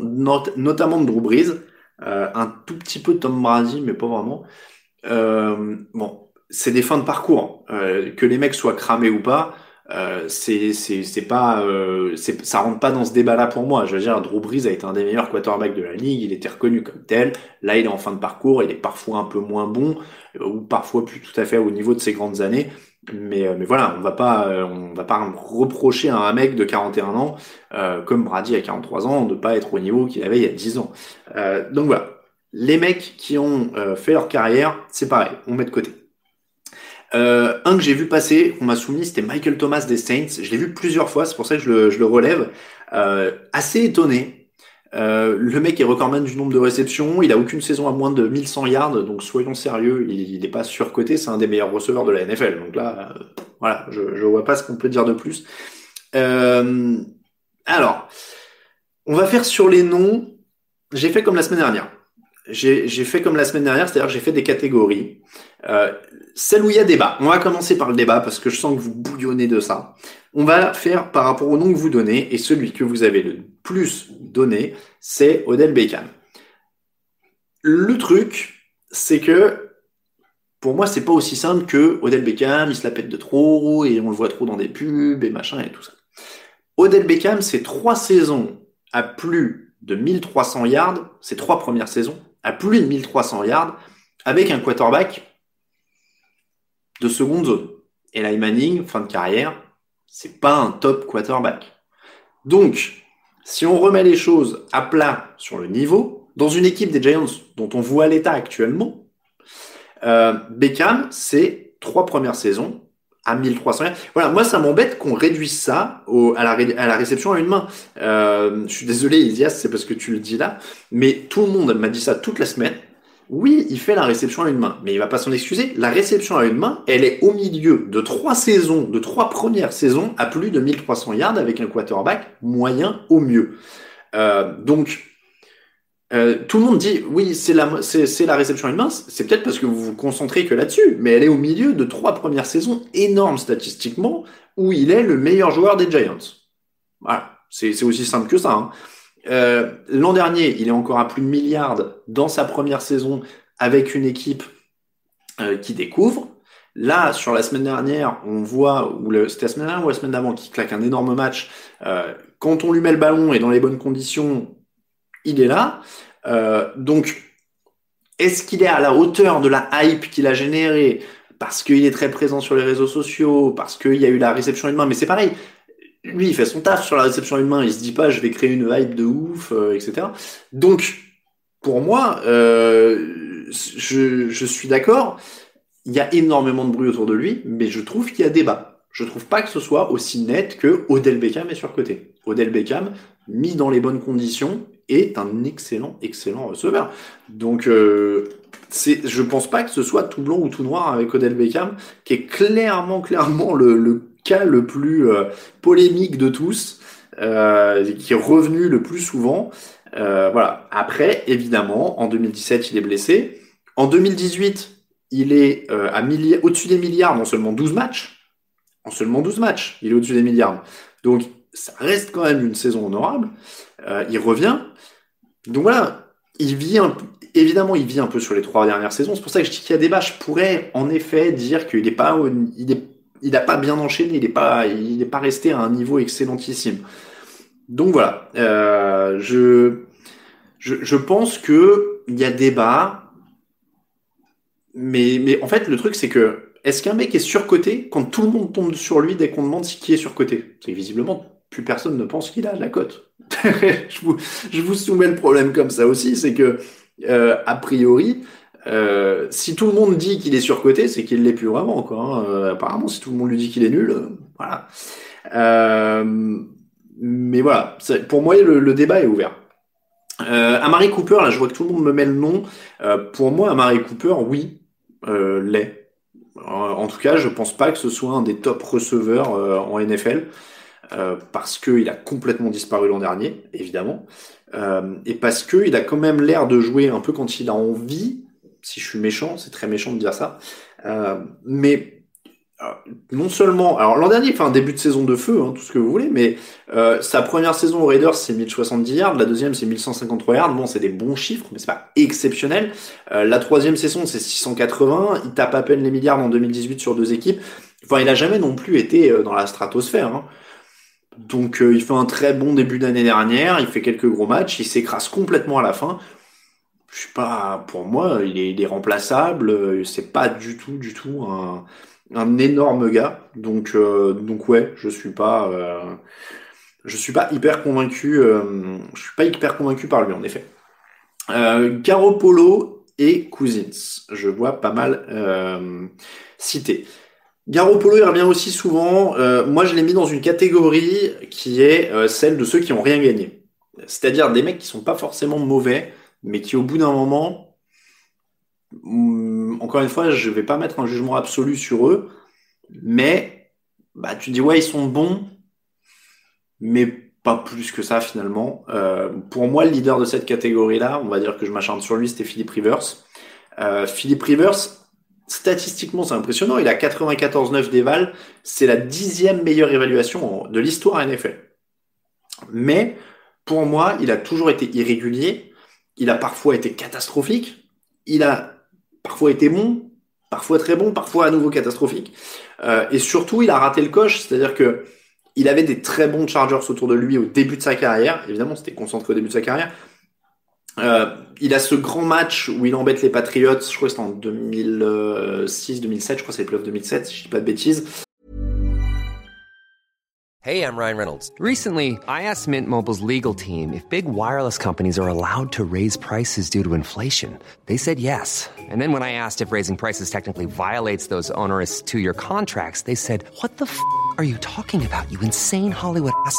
notamment de Drew Brees, un tout petit peu Tom Brady, mais pas vraiment. bon, c'est des fins de parcours. Euh, que les mecs soient cramés ou pas, euh, c'est c'est pas euh, ça rentre pas dans ce débat là pour moi. Je veux dire, Drew Brees a été un des meilleurs quarterbacks de la ligue, il était reconnu comme tel. Là, il est en fin de parcours, il est parfois un peu moins bon euh, ou parfois plus tout à fait au niveau de ses grandes années. Mais, euh, mais voilà, on va pas on va pas reprocher à un mec de 41 ans comme Brady à 43 ans de pas être au niveau qu'il avait il y a 10 ans. donc voilà, les mecs qui ont fait leur carrière, c'est pareil, on met de côté. Euh, un que j'ai vu passer, qu'on m'a soumis, c'était Michael Thomas des Saints. Je l'ai vu plusieurs fois, c'est pour ça que je le, je le relève. Euh, assez étonné. Euh, le mec est recordman du nombre de réceptions. Il a aucune saison à moins de 1100 yards, donc soyons sérieux. Il n'est pas surcoté. C'est un des meilleurs receveurs de la NFL. Donc là, euh, voilà, je, je vois pas ce qu'on peut dire de plus. Euh, alors, on va faire sur les noms. J'ai fait comme la semaine dernière j'ai fait comme la semaine dernière, c'est-à-dire j'ai fait des catégories. Euh, celle où il y a débat. On va commencer par le débat parce que je sens que vous bouillonnez de ça. On va faire par rapport au nom que vous donnez et celui que vous avez le plus donné, c'est Odell Beckham. Le truc, c'est que pour moi, c'est pas aussi simple que Odell Beckham, il se la pète de trop et on le voit trop dans des pubs et machin et tout ça. Odell Beckham, c'est trois saisons à plus de 1300 yards, ces trois premières saisons, à plus de 1300 yards, avec un quarterback de seconde zone. Et Manning, fin de carrière, c'est pas un top quarterback. Donc, si on remet les choses à plat sur le niveau, dans une équipe des Giants dont on voit l'état actuellement, euh, Beckham, c'est trois premières saisons à 1300 Voilà, moi ça m'embête qu'on réduise ça à, la, à, la, réception à une main. Euh, je suis désolé Isias, c'est parce que tu le dis là, mais tout le monde m'a dit ça toute la semaine. Oui, il fait la réception à une main, mais il va pas s'en excuser. La réception à une main, elle est au milieu de trois saisons, de trois premières saisons à plus de 1300 yards avec un quarterback moyen au mieux. Euh, donc, euh, tout le monde dit oui, c'est la, c'est, la réception à une main. C'est peut-être parce que vous vous concentrez que là-dessus, mais elle est au milieu de trois premières saisons énormes statistiquement où il est le meilleur joueur des Giants. Voilà, c'est, aussi simple que ça. Hein. Euh, l'an dernier, il est encore à plus de milliards dans sa première saison avec une équipe euh, qui découvre. Là, sur la semaine dernière, on voit, ou c'était la semaine dernière ou la semaine d'avant, qui claque un énorme match. Euh, quand on lui met le ballon et dans les bonnes conditions, il est là. donc, est-ce qu'il est à la hauteur de la hype qu'il a générée parce qu'il est très présent sur les réseaux sociaux, parce qu'il y a eu la réception main, mais c'est pareil, lui, il fait son taf sur la réception main, il se dit pas je vais créer une hype de ouf, euh, etc. Donc, pour moi, euh, je, suis d'accord, il y a énormément de bruit autour de lui, mais je trouve qu'il y a débat. Je trouve pas que ce soit aussi net que Odell Beckham est sur côté. Odell Beckham, mis dans les bonnes conditions, est un excellent, excellent receveur. Donc, euh, c'est, je pense pas que ce soit tout blanc ou tout noir avec Odell Beckham, qui est clairement, clairement le, le cas le plus euh, polémique de tous, euh, qui est revenu le plus souvent. Euh, voilà. Après, évidemment, en 2017, il est blessé. En 2018, il est à au-dessus des milliards en seulement 12 matchs. En seulement 12 matchs, il est au-dessus des milliards. Donc, ça reste quand même une saison honorable. il revient. Donc voilà, il vit un, évidemment, il vit un peu sur les trois dernières saisons. C'est pour ça que je dis qu'il y a des Je pourrais en effet dire qu'il n'est pas, il n'a pas bien enchaîné, il n'est pas, il n'est pas resté à un niveau excellentissime. Donc voilà, euh, je, je, je, pense que il y a débat, mais, mais en fait le truc c'est que est-ce qu'un mec est surcoté quand tout le monde tombe sur lui dès qu'on demande qui est surcoté? C'est visiblement plus personne ne pense qu'il a la cote. je, vous, soumets le problème comme ça aussi, c'est que euh, a priori euh, si tout le monde dit qu'il est surcoté, c'est qu'il l'est plus vraiment. Hein. euh, apparemment, si tout le monde lui dit qu'il est nul, voilà. mais voilà, pour moi, le, débat est ouvert. Amari Cooper, là, je vois que tout le monde me met le nom. pour moi, Amari Cooper, oui, l'est. En tout cas, je pense pas que ce soit un des top receveurs en NFL. Parce qu'il a complètement disparu l'an dernier, évidemment, et parce qu'il a quand même l'air de jouer un peu quand il a envie, si je suis méchant, c'est très méchant de dire ça. Euh, mais euh, non seulement, alors l'an dernier, un début de saison de feu, hein, tout ce que vous voulez, mais euh, sa première saison aux Raiders, c'est 1070 yards, la deuxième, c'est 1153 yards. Bon, c'est des bons chiffres, mais c'est pas exceptionnel. la troisième saison, c'est 680. Il tape à peine les milliards en 2018 sur deux équipes. Enfin, il a jamais non plus été dans la stratosphère. Hein. Donc, il fait un très bon début d'année dernière. Il fait quelques gros matchs. Il s'écrase complètement à la fin je suis pas, pour moi, il est, remplaçable. C'est pas du tout, du tout un, énorme gars. Donc, euh, donc ouais, je suis pas, euh, je suis pas hyper convaincu. Euh, je suis pas hyper convaincu par lui en effet. Euh, Garoppolo et Cousins, je vois pas mal euh, cité. Garoppolo il revient aussi souvent. moi, je l'ai mis dans une catégorie qui est celle de ceux qui ont rien gagné. C'est-à-dire des mecs qui sont pas forcément mauvais, mais qui au bout d'un moment, mm, encore une fois, je vais pas mettre un jugement absolu sur eux, mais bah, tu dis ouais, ils sont bons, mais pas plus que ça finalement. Euh, pour moi, le leader de cette catégorie-là, on va dire que je m'acharne sur lui, c'était Philippe Rivers. Euh, Philippe Rivers, statistiquement, c'est impressionnant. Il a 94,9 d'éval. C'est la dixième meilleure évaluation de l'histoire NFL. Mais pour moi, il a toujours été irrégulier il a parfois été catastrophique, il a parfois été bon, parfois très bon, parfois à nouveau catastrophique. Euh, et surtout, il a raté le coche, c'est-à-dire que il avait des très bons Chargers autour de lui au début de sa carrière. Évidemment, c'était concentré au début de sa carrière. Euh, il a ce grand match où il embête les Patriots, je crois que c'était en 2006, 2007, je crois que c'est les playoffs 2007, si je dis pas de bêtises. Hey, I'm Ryan Reynolds. Recently, I asked Mint Mobile's legal team if big wireless companies are allowed to raise prices due to inflation. They said yes. And then when I asked if raising prices technically violates those onerous two-year contracts, they said, "What the f*** are you talking about? You insane Hollywood ass."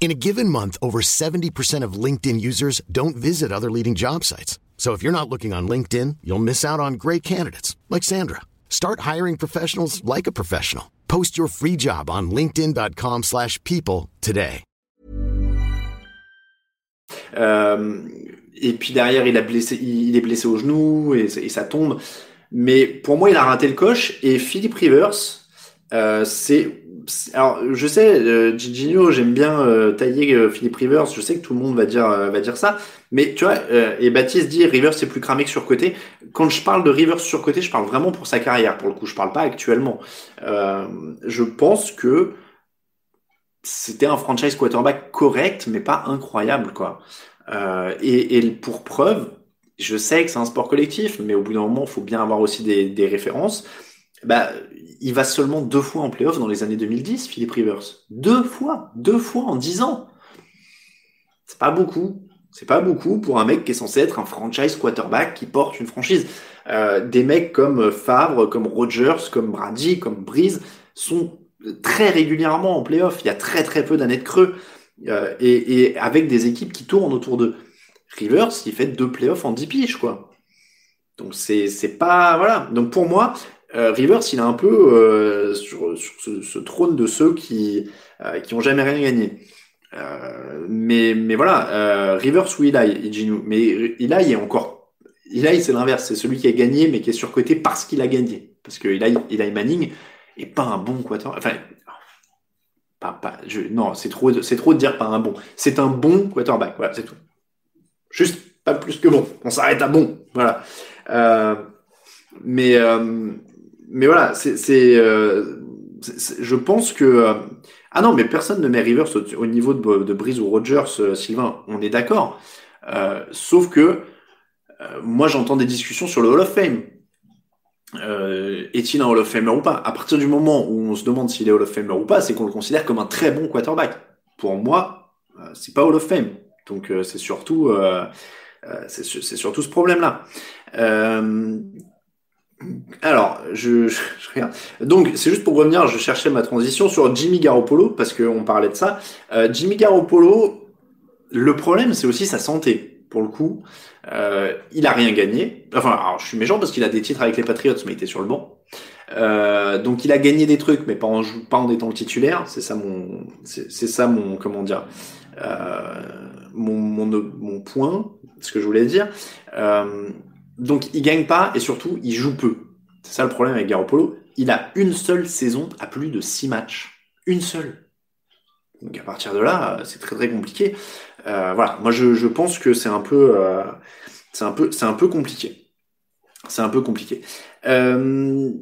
In a given month, over 70% of LinkedIn users don't visit other leading job sites. So if you're not looking on LinkedIn, you'll miss out on great candidates like Sandra. Start hiring professionals like a professional. Post your free job on linkedin.com/people today. Euh, et puis derrière, il a blessé, il est blessé au genou et, et, ça tombe. Mais pour moi, il a raté le coche. Et Philip Rivers, euh, c'est alors, je sais, euh, Gigino, j'aime bien euh, tailler euh, Philippe Rivers. Je sais que tout le monde va dire va dire ça, mais tu vois, et Baptiste dit Rivers c'est plus cramé que surcoté. Quand je parle de Rivers surcoté, je parle vraiment pour sa carrière. Pour le coup, je parle pas actuellement. je pense que c'était un franchise quarterback correct, mais pas incroyable, quoi. Et, pour preuve, je sais que c'est un sport collectif, mais au bout d'un moment, il faut bien avoir aussi des références. Bah, il va seulement deux fois en playoff dans les années 2010, Philippe Rivers. Deux fois, deux fois en dix ans. C'est pas beaucoup. C'est pas beaucoup pour un mec qui est censé être un franchise quarterback qui porte une franchise. Euh, des mecs comme Favre, comme Rogers, comme Brady, comme Breeze sont très régulièrement en playoff. Il y a très très peu d'années de creux euh, et, avec des équipes qui tournent autour d'eux. Rivers, il fait deux playoffs en dix piges, quoi. Donc c'est pas voilà. Donc pour moi, euh, Rivers, il est un peu euh, sur, ce, trône de ceux qui euh, qui ont jamais rien gagné. Euh, mais mais voilà, euh, Rivers ou Eli, Gino. Mais Eli est encore, Eli c'est l'inverse, c'est celui qui a gagné mais qui est surcoté parce qu'il a gagné. Parce que Eli, Eli Manning est pas un bon quarterback. Enfin, pas, pas, je, non, c'est trop, c'est trop de dire pas un bon. C'est un bon quarterback. Voilà, c'est tout. Juste pas plus que bon. On s'arrête à bon. Voilà. Mais mais voilà, c'est, euh, je pense que euh, ah non, mais personne ne met Rivers au, niveau de, de Breeze ou Rogers, euh, Sylvain. On est d'accord. Sauf que moi, j'entends des discussions sur le Hall of Fame. est-il un Hall of Famer ou pas? À partir du moment où on se demande s'il est Hall of Famer ou pas, c'est qu'on le considère comme un très bon quarterback. Pour moi, c'est pas Hall of Fame. Donc c'est surtout c'est, c'est surtout ce problème-là. Alors, je, je, regarde. Donc, c'est juste pour revenir, je cherchais ma transition sur Jimmy Garoppolo, parce qu'on parlait de ça. Euh, Jimmy Garoppolo, le problème, c'est aussi sa santé, pour le coup. Euh, il a rien gagné. Enfin, alors, je suis méchant parce qu'il a des titres avec les Patriots, mais il était sur le banc. Euh, donc, il a gagné des trucs, mais pas en, pas en étant le titulaire. C'est ça mon, c'est ça mon, comment dire, euh, mon, mon, mon point, ce que je voulais dire. Donc il gagne pas et surtout il joue peu. C'est ça le problème avec Garoppolo. Il a une seule saison à plus de six matchs. Une seule. Donc à partir de là, c'est très très compliqué. Euh, voilà, moi je, je pense que c'est un peu, euh, c'est un peu, c'est un peu compliqué. C'est un peu compliqué. Euh,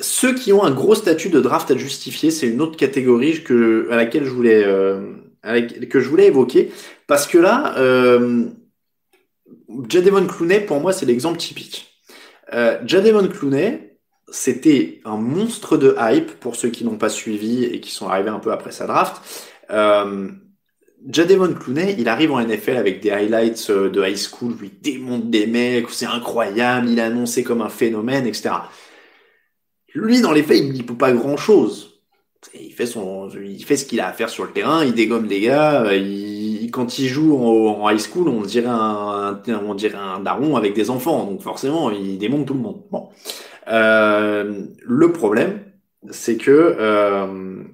ceux qui ont un gros statut de draft à justifier, c'est une autre catégorie que, à laquelle je voulais, euh, que je voulais évoquer, parce que là, euh, Jadevon Clooney, pour moi, c'est l'exemple typique. Euh, Jadevon Clooney, c'était un monstre de hype pour ceux qui n'ont pas suivi et qui sont arrivés un peu après sa draft. Euh, Jadevon Clooney, il arrive en NFL avec des highlights euh, de high school, lui démonte des mecs, c'est incroyable, il est annoncé comme un phénomène, etc. Lui, dans les faits, il ne peut pas grand chose. Il fait son, il fait ce qu'il a à faire sur le terrain, il dégomme des gars, il quand il joue en, high school, on dirait un, on dirait un daron avec des enfants, donc forcément, il démonte tout le monde. Bon. le problème, c'est que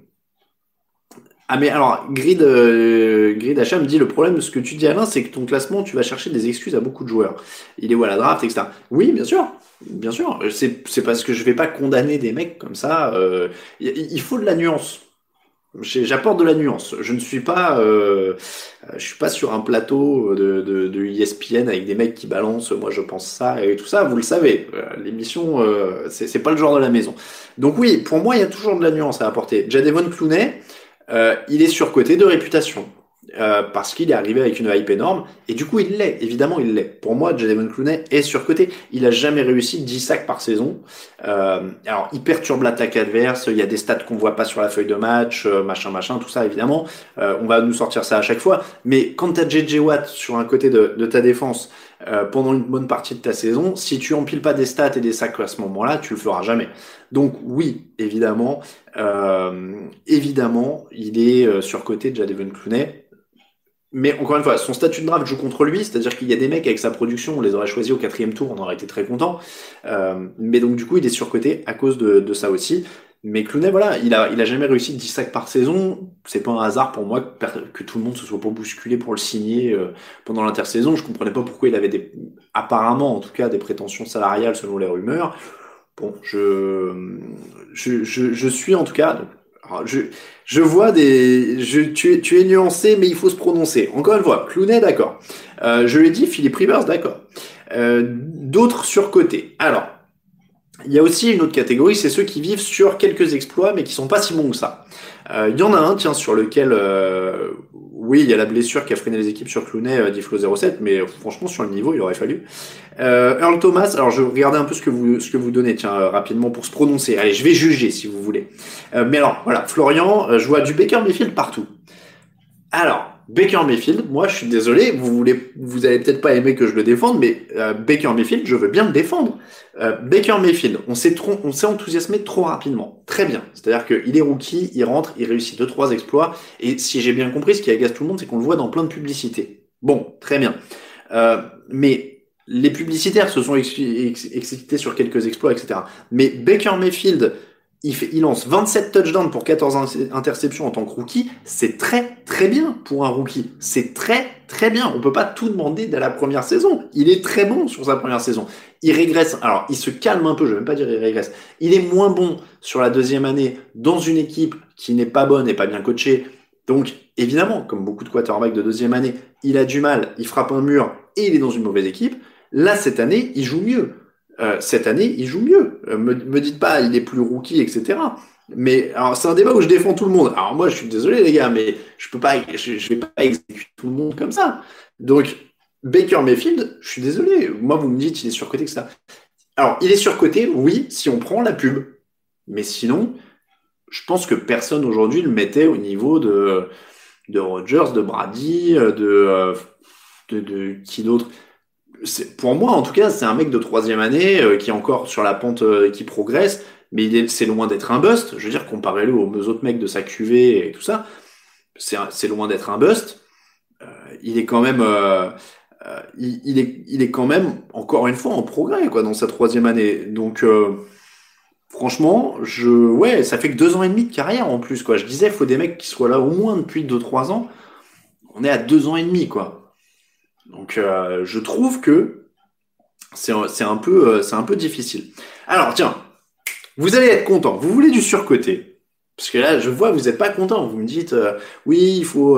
ah mais alors Grid Grid H me dit le problème ce que tu dis Alain c'est que ton classement tu vas chercher des excuses à beaucoup de joueurs. Il est où à la draft etc. Oui bien sûr bien sûr c'est c'est parce que je vais pas condamner des mecs comme ça. Euh, il faut de la nuance. J'apporte de la nuance. Je ne suis pas, euh, je suis pas sur un plateau de, de, ESPN avec des mecs qui balancent. Moi, je pense ça et tout ça. Vous le savez. Euh, l'émission, euh, c'est pas le genre de la maison. Donc oui, pour moi, il y a toujours de la nuance à apporter. Jadevon Clooney, euh, il est surcoté de réputation. Euh, parce qu'il est arrivé avec une hype énorme, et du coup il l'est, évidemment il l'est. Pour moi, Jadevon Clooney est surcoté. Il a jamais réussi 10 sacs par saison. Euh, alors il perturbe l'attaque adverse, il y a des stats qu'on voit pas sur la feuille de match, euh, machin machin, tout ça évidemment. Euh, on va nous sortir ça à chaque fois. Mais quand tu as JJ Watt sur un côté de, ta défense pendant une bonne partie de ta saison, si tu empiles pas des stats et des sacs à ce moment-là, tu le feras jamais. Donc oui, évidemment, évidemment, il est surcoté de Jadevon Clooney mais encore une fois, son statut de draft joue contre lui, c'est-à-dire qu'il y a des mecs avec sa production, on les aurait choisis au quatrième tour, on aurait été très content. Euh, mais donc du coup, il est surcoté à cause de, ça aussi. Mais Clooney, voilà, il a, il a jamais réussi 10 sacs par saison. C'est pas un hasard pour moi que, tout le monde se soit pas bousculé pour le signer euh, pendant l'intersaison. Je comprenais pas pourquoi il avait apparemment en tout cas, des prétentions salariales selon les rumeurs. Bon, je, je, je suis en tout cas, je, je vois des. Je, tu, es, tu es nuancé, mais il faut se prononcer. Encore une fois, Clounet, d'accord. Euh, je l'ai dit, Philippe Rivers, d'accord. Euh, D'autres surcotés. Alors, il y a aussi une autre catégorie, c'est ceux qui vivent sur quelques exploits, mais qui sont pas si bons que ça. Euh, il y en a un, tiens, sur lequel, euh, oui, il y a la blessure qui a freiné les équipes sur Clooney, euh, Diflo 07, mais franchement, sur le niveau, il aurait fallu. Euh, Earl Thomas, alors je regardais un peu ce que vous, ce que vous donnez, tiens, euh, rapidement, pour se prononcer. Allez, je vais juger, si vous voulez. mais alors, voilà, Florian, je vois du Baker Mayfield partout. Alors, Baker Mayfield, moi je suis désolé, vous voulez, vous allez peut-être pas aimer que je le défende, mais euh, Baker Mayfield, je veux bien le défendre. Euh, Baker Mayfield, on s'est trop, on s'est enthousiasmé trop rapidement. Très bien. C'est-à-dire qu'il est rookie, il rentre, il réussit deux trois exploits, et si j'ai bien compris, ce qui agace tout le monde, c'est qu'on le voit dans plein de publicités. Bon, très bien. Euh, mais les publicitaires se sont excités sur quelques exploits, etc. Mais Baker Mayfield, il, fait, il lance 27 touchdowns pour 14 interceptions en tant que rookie. C'est très très bien pour un rookie. C'est très très bien. On peut pas tout demander dès la première saison. Il est très bon sur sa première saison. Il régresse. Alors, il se calme un peu. Je vais même pas dire il régresse. Il est moins bon sur la deuxième année dans une équipe qui n'est pas bonne et pas bien coachée. Donc, évidemment, comme beaucoup de quarterbacks de deuxième année, il a du mal. Il frappe un mur et il est dans une mauvaise équipe. Là, cette année, il joue mieux. Euh, cette année, il joue mieux. Euh, me, dites pas, il est plus rookie, etc. Mais c'est un débat où je défends tout le monde. Alors moi, je suis désolé les gars, mais je peux pas, je, vais pas exécuter tout le monde comme ça. Donc Baker Mayfield, je suis désolé. Moi, vous me dites, il est surcoté que ça. Alors, il est surcoté, oui, si on prend la pub. Mais sinon, je pense que personne aujourd'hui le mettait au niveau de de Rogers, de Brady, de de, de qui d'autre? Pour moi, en tout cas, c'est un mec de troisième année euh, qui est encore sur la pente, euh, qui progresse, mais c'est loin d'être un bust. Je veux dire, comparé-le aux autres mecs de sa QV et tout ça, c'est loin d'être un bust. Euh, il est quand même, il, est, il est quand même encore une fois en progrès quoi dans sa troisième année. Donc franchement, je, ouais, ça fait que deux ans et demi de carrière en plus quoi. Je disais, il faut des mecs qui soient là au moins depuis deux trois ans. On est à deux ans et demi quoi. Donc euh, je trouve que c'est un, peu, euh, difficile. Alors tiens, vous allez être content. Vous voulez du surcoté. Parce que là, je vois, vous n'êtes pas content. Vous me dites, euh, oui, il faut,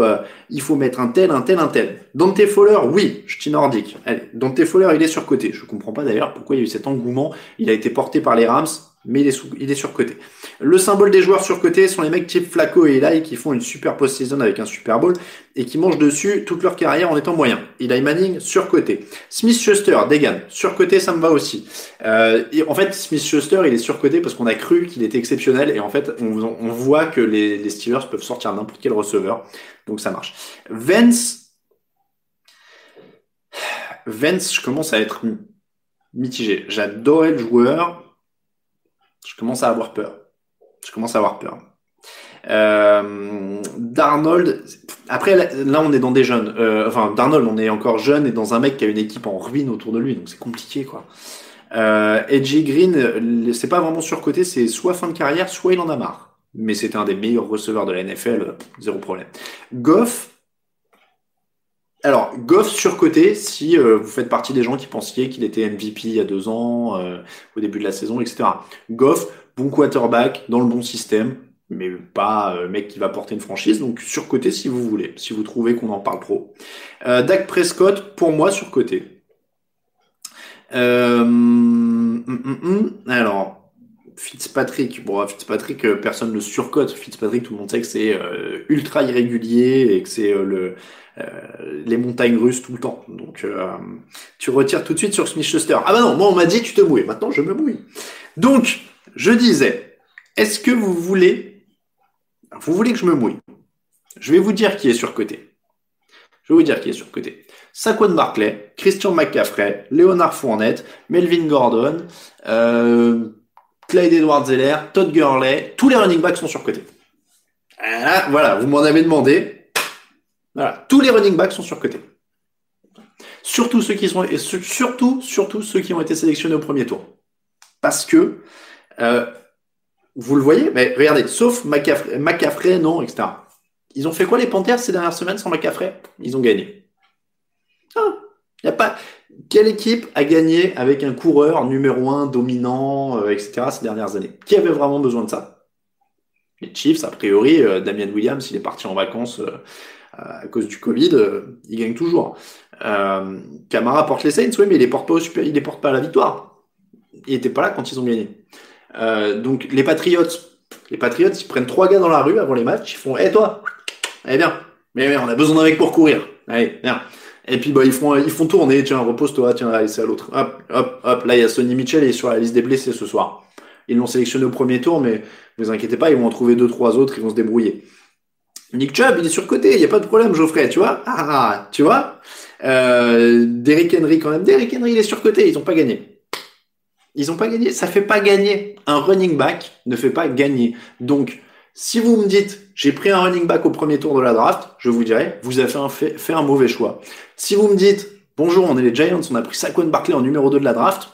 mettre un tel, un tel, un tel. Dante Fowler, oui, je suis nordique. Dante Fowler, il est surcoté. Je comprends pas d'ailleurs pourquoi il y a eu cet engouement. Il a été porté par les Rams mais il est, sous, il surcoté. Le symbole des joueurs surcotés sont les mecs type Flacco et Eli qui font une super post-season avec un Super Bowl et qui mangent dessus toute leur carrière en étant moyen. Eli Manning, surcoté. Smith-Schuster, Degan, surcoté, ça me va aussi. Euh, en fait, Smith-Schuster, il est surcoté parce qu'on a cru qu'il était exceptionnel et en fait, on, voit que les, Steelers peuvent sortir n'importe quel receveur. Donc ça marche. Vance, Vance, je commence à être mitigé. J'adorais le joueur je commence à avoir peur. Je commence à avoir peur. Euh, Darnold, après là, on est dans des jeunes. Euh, enfin Darnold on est encore jeune et dans un mec qui a une équipe en ruine autour de lui donc c'est compliqué quoi. Euh, Edgy Green, c'est pas vraiment surcoté, c'est soit fin de carrière, soit il en a marre. Mais c'était un des meilleurs receveurs de la NFL, zéro problème. Goff, alors, Goff surcoté, si euh, vous faites partie des gens qui pensiez qu'il était MVP il y a deux ans, euh, au début de la saison, etc. Goff, bon quarterback, dans le bon système, mais pas euh, mec qui va porter une franchise, donc surcoté si vous voulez, si vous trouvez qu'on en parle trop. Dak Prescott, pour moi, surcoté. Hum. alors, Fitzpatrick, bon, Fitzpatrick, personne ne surcote. Fitzpatrick, tout le monde sait que c'est ultra irrégulier et que c'est euh, les montagnes russes tout le temps. Donc euh, tu retires tout de suite sur Smith Schuster. Ah bah non, moi on m'a dit tu te mouilles. Maintenant je me mouille. Donc je disais, est-ce que vous voulez, vous voulez que je me mouille? Je vais vous dire qui est surcoté. Je vais vous dire qui est surcoté. Saquon Barclay, Christian McCaffrey, Leonard Fournette, Melvin Gordon, euh, Clyde Edwards-Zeller, Todd Gurley, tous les running backs sont surcotés. Ah, voilà, vous m'en avez demandé. Voilà. Tous les running backs sont surcotés. Surtout ceux qui sont, surtout ceux qui ont été sélectionnés au premier tour. Parce que, euh, vous le voyez, mais regardez, sauf McCaffrey, non, etc. Ils ont fait quoi les Panthers ces dernières semaines sans McCaffrey? Ils ont gagné. Ah, y a pas. Quelle équipe a gagné avec un coureur numéro un dominant, euh, etc. ces dernières années? Qui avait vraiment besoin de ça? Les Chiefs, a priori, euh, Damien Williams, il est parti en vacances à cause du Covid, euh, il gagne toujours. Euh, Camara porte les Saints, oui, mais il les porte pas au super, il les porte pas à la victoire. Il était pas là quand ils ont gagné. Euh, donc les Patriots, les Patriots, ils prennent trois gars dans la rue avant les matchs, ils font, hé toi, allez bien, mais, on a besoin d'un mec pour courir, allez viens. Et puis bah ils font ils font tourner, tiens repose-toi, tiens allez c'est à l'autre. Hop hop hop, là il y a Sonny Mitchell il est sur la liste des blessés ce soir. Ils l'ont sélectionné au premier tour, mais ne vous inquiétez pas, ils vont en trouver deux trois autres, ils vont se débrouiller. Nick Chubb, il est surcoté, il n'y a pas de problème, Geoffrey, tu vois ah, ah, ah, tu vois euh, Derrick Henry quand même. Derrick Henry, il est surcoté, ils n'ont pas gagné. Ils n'ont pas gagné, ça fait pas gagner. Un running back ne fait pas gagner. Donc, si vous me dites, j'ai pris un running back au premier tour de la draft, je vous dirais, vous avez fait un, mauvais choix. Si vous me dites, bonjour, on est les Giants, on a pris Saquon Barkley en numéro 2 de la draft,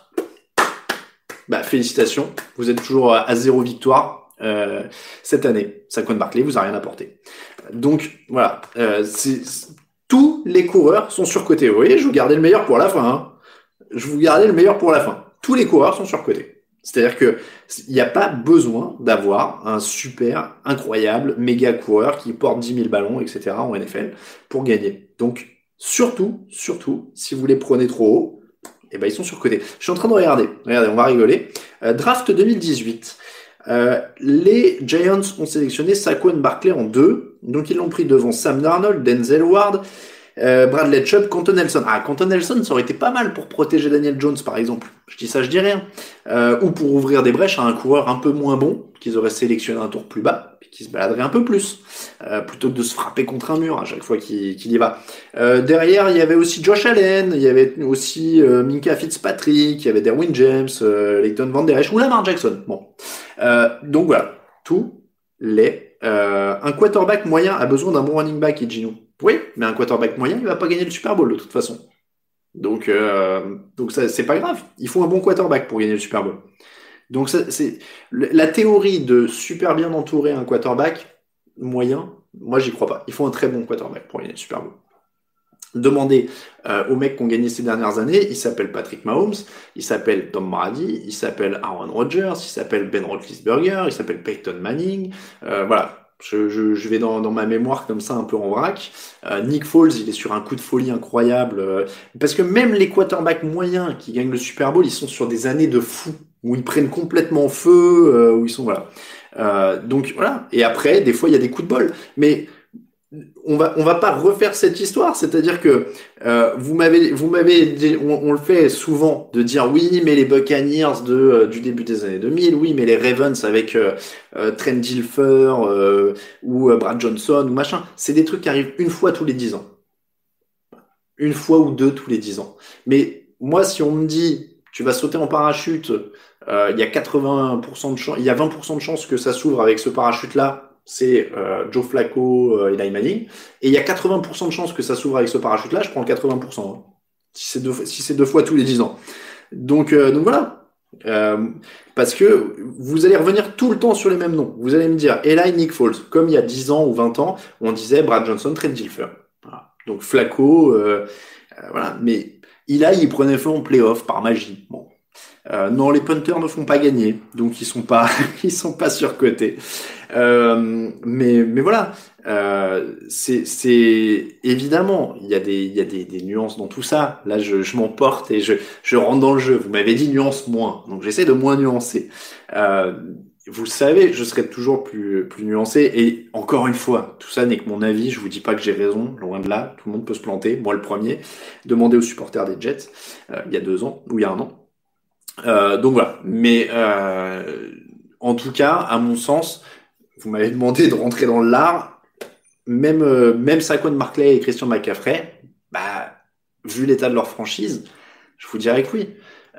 bah, félicitations, vous êtes toujours à zéro victoire. Euh, cette année. Saquon Barkley vous a rien apporté. Donc voilà, euh, tous les coureurs sont surcotés. Vous voyez, je vous gardais le meilleur pour la fin. Hein. Je vous gardais le meilleur pour la fin. Tous les coureurs sont surcotés. C'est-à-dire que il n'y a pas besoin d'avoir un super, incroyable, méga coureur qui porte 10 000 ballons, etc. en NFL pour gagner. Donc surtout, surtout, si vous les prenez trop haut, eh ben ils sont surcotés. Je suis en train de regarder. Regardez, on va rigoler. Euh, draft 2018. Euh, les Giants ont sélectionné Saquon Barkley en deux, donc ils l'ont pris devant Sam Darnold, Denzel Ward, euh, Bradley Chubb, Canton Nelson. Ah, Canton Nelson, ça aurait été pas mal pour protéger Daniel Jones, par exemple. Je dis ça, je dis rien. Euh, ou pour ouvrir des brèches à un coureur un peu moins bon, qu'ils auraient sélectionné un tour plus bas, puis qui se baladerait un peu plus, euh, plutôt que de se frapper contre un mur à chaque fois qu'il y va. Euh, derrière, il y avait aussi Josh Allen, il y avait aussi euh, Minka Fitzpatrick, il y avait Derwin James, Leighton Van Der Esch ou Lamar Jackson. Bon. donc voilà, tous les... un quarterback moyen a besoin d'un bon running back, Gino. Oui, mais un quarterback moyen, il va pas gagner le Super Bowl de toute façon. Donc, euh, donc ça, c'est pas grave. Il faut un bon quarterback pour gagner le Super Bowl. Donc, ça, c'est la théorie de super bien entourer un quarterback moyen. Moi, j'y crois pas. Il faut un très bon quarterback pour gagner le Super Bowl. Demandez euh, aux mecs qui ont gagné ces dernières années, il s'appelle Patrick Mahomes, il s'appelle Tom Brady, il s'appelle Aaron Rodgers, il s'appelle Ben Roethlisberger, il s'appelle Peyton Manning. Euh, voilà, je, je, je vais dans, dans, ma mémoire comme ça un peu en vrac. Euh, Nick Foles, il est sur un coup de folie incroyable. Euh, parce que même les quarterbacks moyens qui gagnent le Super Bowl, ils sont sur des années de fou, où ils prennent complètement feu, euh, où ils sont voilà. donc voilà. Et après, des fois, il y a des coups de bol. Mais on va on va pas refaire cette histoire, c'est-à-dire que euh, vous m'avez vous m'avez on, le fait souvent de dire oui mais les Buccaneers de euh, du début des années 2000, oui mais les Ravens avec euh, euh Trent Dilfer ou Brad Johnson ou machin, c'est des trucs qui arrivent une fois tous les dix ans, une fois ou deux tous les dix ans. Mais moi si on me dit tu vas sauter en parachute, il y a 80% de chance, il y a 20% de chance que ça s'ouvre avec ce parachute là c'est euh, Joe Flacco euh, et Eli Manning. Et il y a 80% de chances que ça s'ouvre avec ce parachute-là, je prends le 80%. Hein. Si c'est deux, fois tous les 10 ans. Donc, donc voilà. parce que vous allez revenir tout le temps sur les mêmes noms. Vous allez me dire Eli Nick Foles, comme il y a 10 ans ou 20 ans, on disait Brad Johnson, Trent Dilfer. Voilà. Donc Flacco, voilà. Mais Eli, il prenait feu en playoff par magie. Euh, non, les punters ne font pas gagner, donc ils sont pas, ils sont pas surcotés. Euh, mais, mais voilà, euh, c'est, évidemment, il y a des, il y a des, des, nuances dans tout ça. Là, je, je m'emporte et je, je rentre dans le jeu. Vous m'avez dit nuance moins, donc j'essaie de moins nuancer. Euh, vous le savez, je serai toujours plus, plus nuancé. Et encore une fois, tout ça n'est que mon avis. Je vous dis pas que j'ai raison, loin de là. Tout le monde peut se planter. Moi, le premier. Demandez aux supporters des Jets euh, il y a deux ans ou il y a un an. Euh, donc voilà. Mais euh, en tout cas, à mon sens, vous m'avez demandé de rentrer dans l'art. Même, euh, même Saquon Markley et Christian McCaffrey, bah, vu l'état de leur franchise, je vous dirais que oui.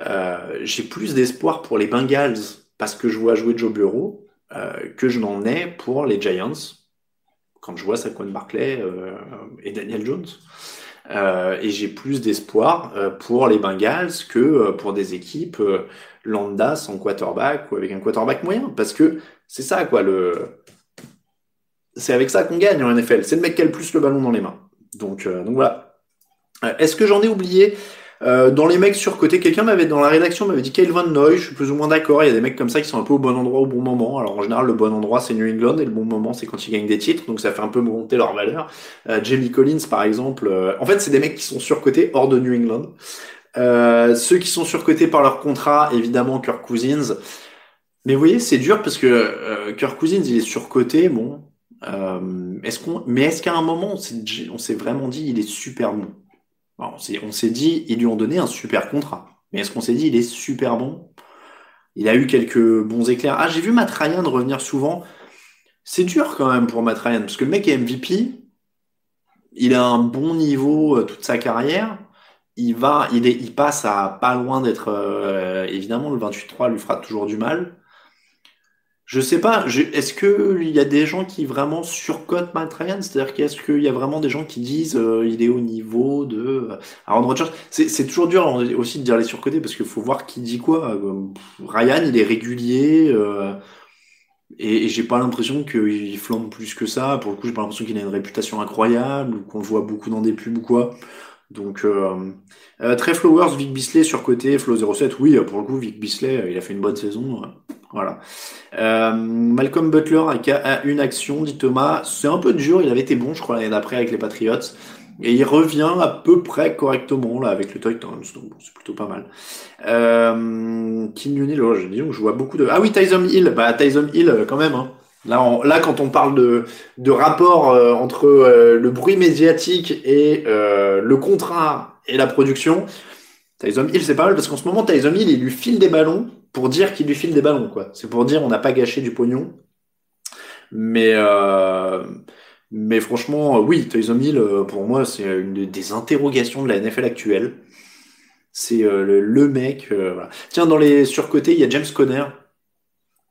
Euh, j'ai plus d'espoir pour les Bengals parce que je vois jouer Joe Bureau euh, que je n'en ai pour les Giants quand je vois Saquon Barclay et Daniel Jones. Euh, et j'ai plus d'espoir euh, pour les Bengals que euh, pour des équipes lambda sans quarterback ou avec un quarterback moyen. Parce que c'est ça, quoi. Le... C'est avec ça qu'on gagne en NFL. C'est le mec qui a le plus le ballon dans les mains. Donc, donc voilà. Est-ce que j'en ai oublié? Euh, dans les mecs surcotés, quelqu'un m'avait dans la rédaction m'avait dit Kyle Van Noy, je suis plus ou moins d'accord. Il y a des mecs comme ça qui sont un peu au bon endroit au bon moment. Alors en général, le bon endroit c'est New England et le bon moment c'est quand ils gagnent des titres, donc ça fait un peu monter leur valeur. Euh, Jamie Collins par exemple, euh, en fait c'est des mecs qui sont surcotés hors de New England. Euh, ceux qui sont surcotés par leur contrat, évidemment Kirk Cousins. Mais vous voyez, c'est dur parce que Kirk Cousins il est surcoté, bon. est-ce qu'on, mais est-ce qu'à un moment on s'est vraiment dit il est super bon? On s'est dit, ils lui ont donné un super contrat. Mais est-ce qu'on s'est dit, il est super bon? Il a eu quelques bons éclairs. Ah, j'ai vu Matt Ryan revenir souvent. C'est dur quand même pour Matt Ryan, parce que le mec est MVP. Il a un bon niveau euh, toute sa carrière. Il va, il, est, il passe à pas loin d'être. Euh, évidemment, le 28-3 lui fera toujours du mal. Je sais pas, est-ce qu'il y a des gens qui vraiment surcotent Matt Ryan? C'est-à-dire qu'est-ce qu'il y a vraiment des gens qui disent euh, il est au niveau de euh, Aaron Rodgers? C'est toujours dur aussi de dire les surcotés parce qu'il faut voir qui dit quoi. Ryan, il est régulier euh, et, j'ai pas l'impression qu'il flambe plus que ça. Pour le coup, j'ai pas l'impression qu'il a une réputation incroyable ou qu'on le voit beaucoup dans des pubs ou quoi. Donc, euh, euh, Trey Flowers, Vic Bisley sur côté, Flow 07, oui, pour le coup, Vic Bisley, il a fait une bonne saison. Voilà. Euh, Malcolm Butler a une action, dit Thomas. C'est un peu dur, il avait été bon, je crois, l'année d'après avec les Patriots. Et il revient à peu près correctement là avec le Titans, donc c'est plutôt pas mal. Euh, Kim oh, je dis, je vois beaucoup de. Ah oui, Tyson Hill, bah Tyson Hill euh, quand même. Hein. Là, là, quand on parle de, de rapport entre le bruit médiatique et le contrat et la production, Tyson Hill, c'est pas mal parce qu'en ce moment, Tyson Hill, il lui file des ballons pour dire qu'il lui file des ballons, quoi. C'est pour dire on n'a pas gâché du pognon. Mais, euh, mais franchement, oui, Tyson Hill, euh, pour moi, c'est une des interrogations de la NFL actuelle. C'est euh, le, mec. Tiens, dans les surcotés, il y a James Conner.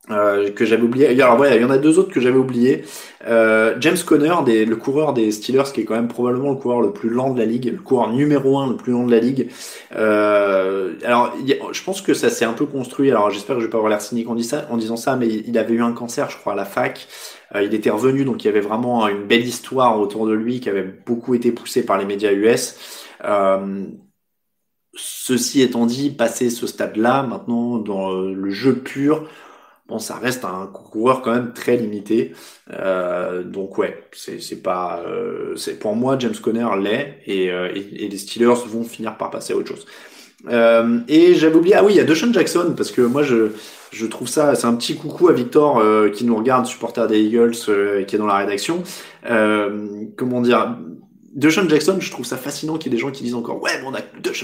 Euh, que j'avais oublié. Alors ouais, il y en a deux autres que j'avais oublié. Euh, James Conner, le coureur des Steelers, qui est quand même probablement le coureur le plus lent de la ligue, le coureur numéro un le plus lent de la ligue. Euh, alors, je pense que ça s'est un peu construit. Alors, j'espère que je vais pas avoir l'air cynique en, en, disant ça, mais il avait eu un cancer, je crois, à la fac. Euh, il était revenu, donc il y avait vraiment une belle histoire autour de lui qui avait beaucoup été poussée par les médias US. Euh, ceci étant dit, passer ce stade-là, maintenant dans le jeu pur, bon, ça reste un coureur quand même très limité. Euh, donc ouais, c'est pas, euh, c'est pour moi James Conner l'est et, euh, et, les Steelers vont finir par passer à autre chose. Euh, et j'avais oublié, ah oui, il y a Deshaun Jackson parce que moi je je trouve ça, c'est un petit coucou à Victor qui nous regarde, supporter des Eagles, qui est dans la rédaction. comment dire Deshaun Jackson, je trouve ça fascinant qu'il y ait des gens qui disent encore ouais, bon, on a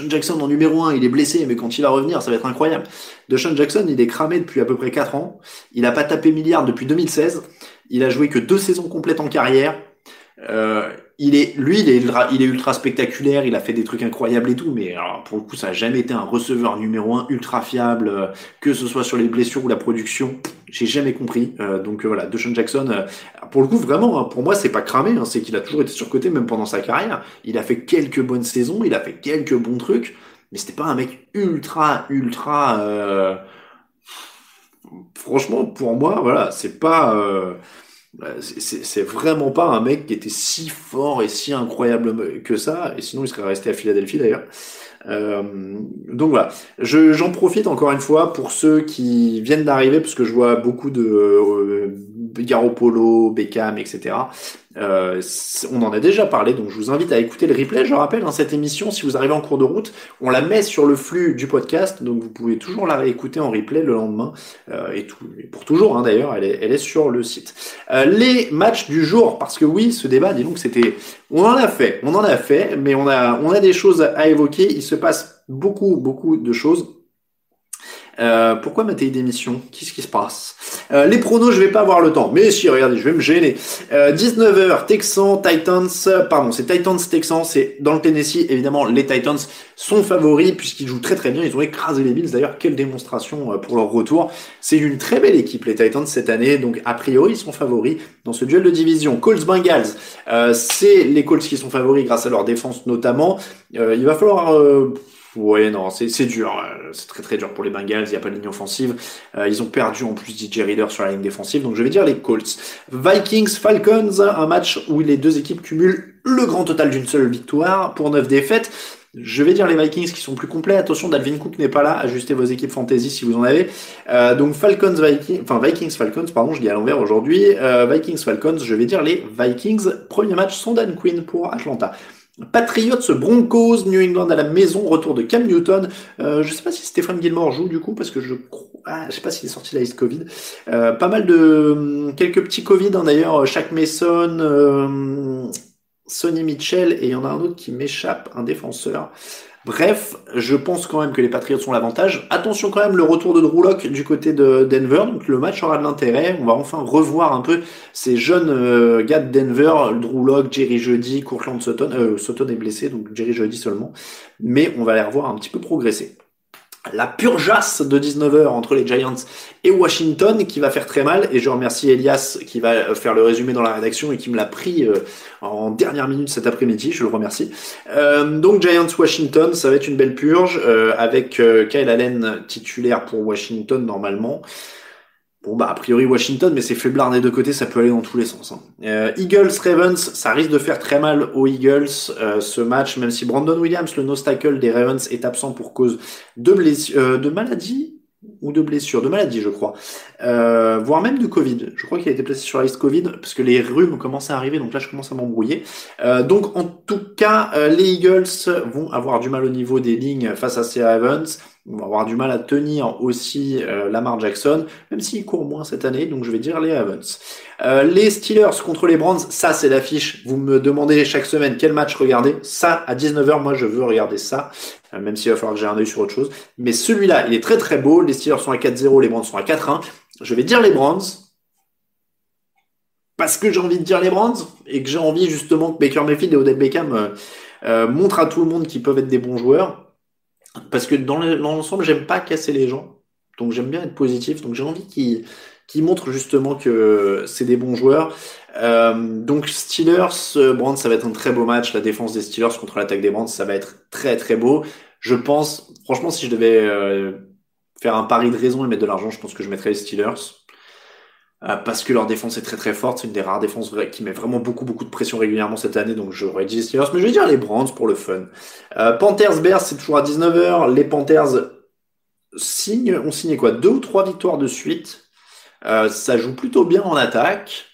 Jackson en numéro 1, il est blessé, mais quand il va revenir, ça va être incroyable. Deshaun Jackson, il est cramé depuis à peu près 4 ans. Il a pas tapé milliard depuis 2016. Il a joué que deux saisons complètes en carrière. Euh, il est, lui, il est, ultra, spectaculaire, il a fait des trucs incroyables et tout, mais pour le coup, ça a jamais été un receveur numéro un ultra fiable, euh, que ce soit sur les blessures ou la production. J'ai jamais compris. Euh, donc euh, voilà, Deshaun Jackson, pour le coup, vraiment, hein, pour moi, c'est pas cramé, hein, c'est qu'il a toujours été surcoté, même pendant sa carrière. Il a fait quelques bonnes saisons, il a fait quelques bons trucs, mais c'était pas un mec ultra, ultra. Franchement, pour moi, voilà, c'est pas. Euh, c'est vraiment pas un mec qui était si fort et si incroyable que ça, et sinon il serait resté à Philadelphie d'ailleurs. Euh, donc voilà, j'en profite encore une fois pour ceux qui viennent d'arriver, parce que je vois beaucoup de euh, Garoppolo, Beckham, etc. Euh, on en a déjà parlé, donc je vous invite à écouter le replay. Je rappelle, hein, cette émission, si vous arrivez en cours de route, on la met sur le flux du podcast, donc vous pouvez toujours la réécouter en replay le lendemain, euh, et, tout, pour toujours hein, d'ailleurs, elle est, sur le site. Euh, les matchs du jour, parce que oui, ce débat, dis donc, c'était, on en a fait, on en a fait, mais on a, on a des choses à évoquer. Il se passe beaucoup, beaucoup de choses. Euh, pourquoi ma d'émission? Qu'est-ce qui se passe? Euh, Les pronos, je vais pas avoir le temps. Mais si, regardez, je vais me gêner. 19h, euh, Texans, Titans, pardon, c'est Titans, Texans, c'est dans le Tennessee. Évidemment, les Titans sont favoris puisqu'ils jouent très très bien. Ils ont écrasé les Bills. D'ailleurs, quelle démonstration pour leur retour. C'est une très belle équipe, les Titans, cette année. Donc, a priori, ils sont favoris dans ce duel de division. Colts Bengals, c'est les Colts qui sont favoris grâce à leur défense notamment. il va falloir Ouais, non, c'est dur. Euh, c'est très très dur pour les Bengals. Il n'y a pas de ligne offensive. Euh, ils ont perdu en plus DJ Reader sur la ligne défensive. Donc je vais dire les Colts. Vikings, Falcons, un match où les deux équipes cumulent le grand total d'une seule victoire pour neuf défaites. Je vais dire les Vikings qui sont plus complets. Attention, Dalvin Cook n'est pas là. Ajustez vos équipes fantasy si vous en avez. Euh, donc Falcons, Vikings, enfin Vikings, Falcons, pardon, je dis à l'envers aujourd'hui. Vikings, Falcons, je vais dire les Vikings. Premier match sans Dan Quinn pour Atlanta. Patriots Broncos, New England à la maison, retour de Cam Newton. Euh, je sais pas si Stéphane Gilmore joue du coup parce que je ah, je sais pas s'il est sorti de la liste Covid. Euh, pas mal de hum, quelques petits Covid hein, d'ailleurs. Shaq Mason, euh, Sonny Mitchell et il y en a un autre qui m'échappe, un défenseur. Bref, je pense quand même que les Patriots ont l'avantage. Attention quand même, le retour de Drew Locke du côté de Denver, donc le match aura de l'intérêt. On va enfin revoir un peu ces jeunes euh, gars de Denver, Drew Locke, Jerry Jeudy, Courtland Sutton. Euh, Sutton est blessé, donc Jerry Jeudy seulement. Mais on va les revoir un petit peu progresser la purgeasse de 19h entre les Giants et Washington qui va faire très mal et je remercie Elias qui va faire le résumé dans la rédaction et qui me l'a pris euh, en dernière minute cet après-midi, je le remercie. Euh, donc Giants Washington, ça va être une belle purge euh, avec Kyle Allen titulaire pour Washington normalement. Bon bah a priori Washington, mais c'est faiblard des deux côtés, ça peut aller dans tous les sens. Hein. Euh, Eagles Ravens, ça risque de faire très mal aux Eagles euh, ce match, même si Brandon Williams, le no tackle des Ravens, est absent pour cause de blessure, euh, de maladie ou de blessure, de maladie je crois, voire même de Covid. Je crois qu'il a été placé sur la liste Covid parce que les rhumes commencent à arriver, donc là je commence à m'embrouiller. donc en tout cas, les Eagles vont avoir du mal au niveau des lignes face à ces Ravens. On va avoir du mal à tenir aussi euh, Lamar Jackson, même s'il court moins cette année, donc je vais dire les Ravens. Euh, les Steelers contre les Browns, ça c'est l'affiche. Vous me demandez chaque semaine quel match regarder. Ça, à 19h, moi je veux regarder ça, euh, même s'il va falloir que j'ai un œil sur autre chose. Mais celui-là, il est très très beau. Les Steelers sont à 4-0, les Browns sont à 4-1. Je vais dire les Browns. Parce que j'ai envie de dire les Browns et que j'ai envie justement que Baker Mayfield et Odell Beckham montrent à tout le monde qu'ils peuvent être des bons joueurs parce que dans l'ensemble, j'aime pas casser les gens. Donc j'aime bien être positif. Donc j'ai envie qu'ils qu'ils montrent justement que c'est des bons joueurs. Euh, donc Steelers, Brands, ça va être un très beau match. La défense des Steelers contre l'attaque des Brands, ça va être très très beau. Je pense, franchement, si je devais euh, faire un pari de raison et mettre de l'argent, je pense que je mettrais les Steelers. Euh, parce que leur défense est très très forte. C'est une des rares défenses qui met vraiment beaucoup beaucoup de pression régulièrement cette année. Donc j'aurais dit les Steelers, mais je vais dire les Browns pour le fun. Euh, Panthers Bears, c'est toujours à 19h. Les Panthers signent, ont signé quoi? Deux ou trois victoires de suite. Euh, ça joue plutôt bien en attaque.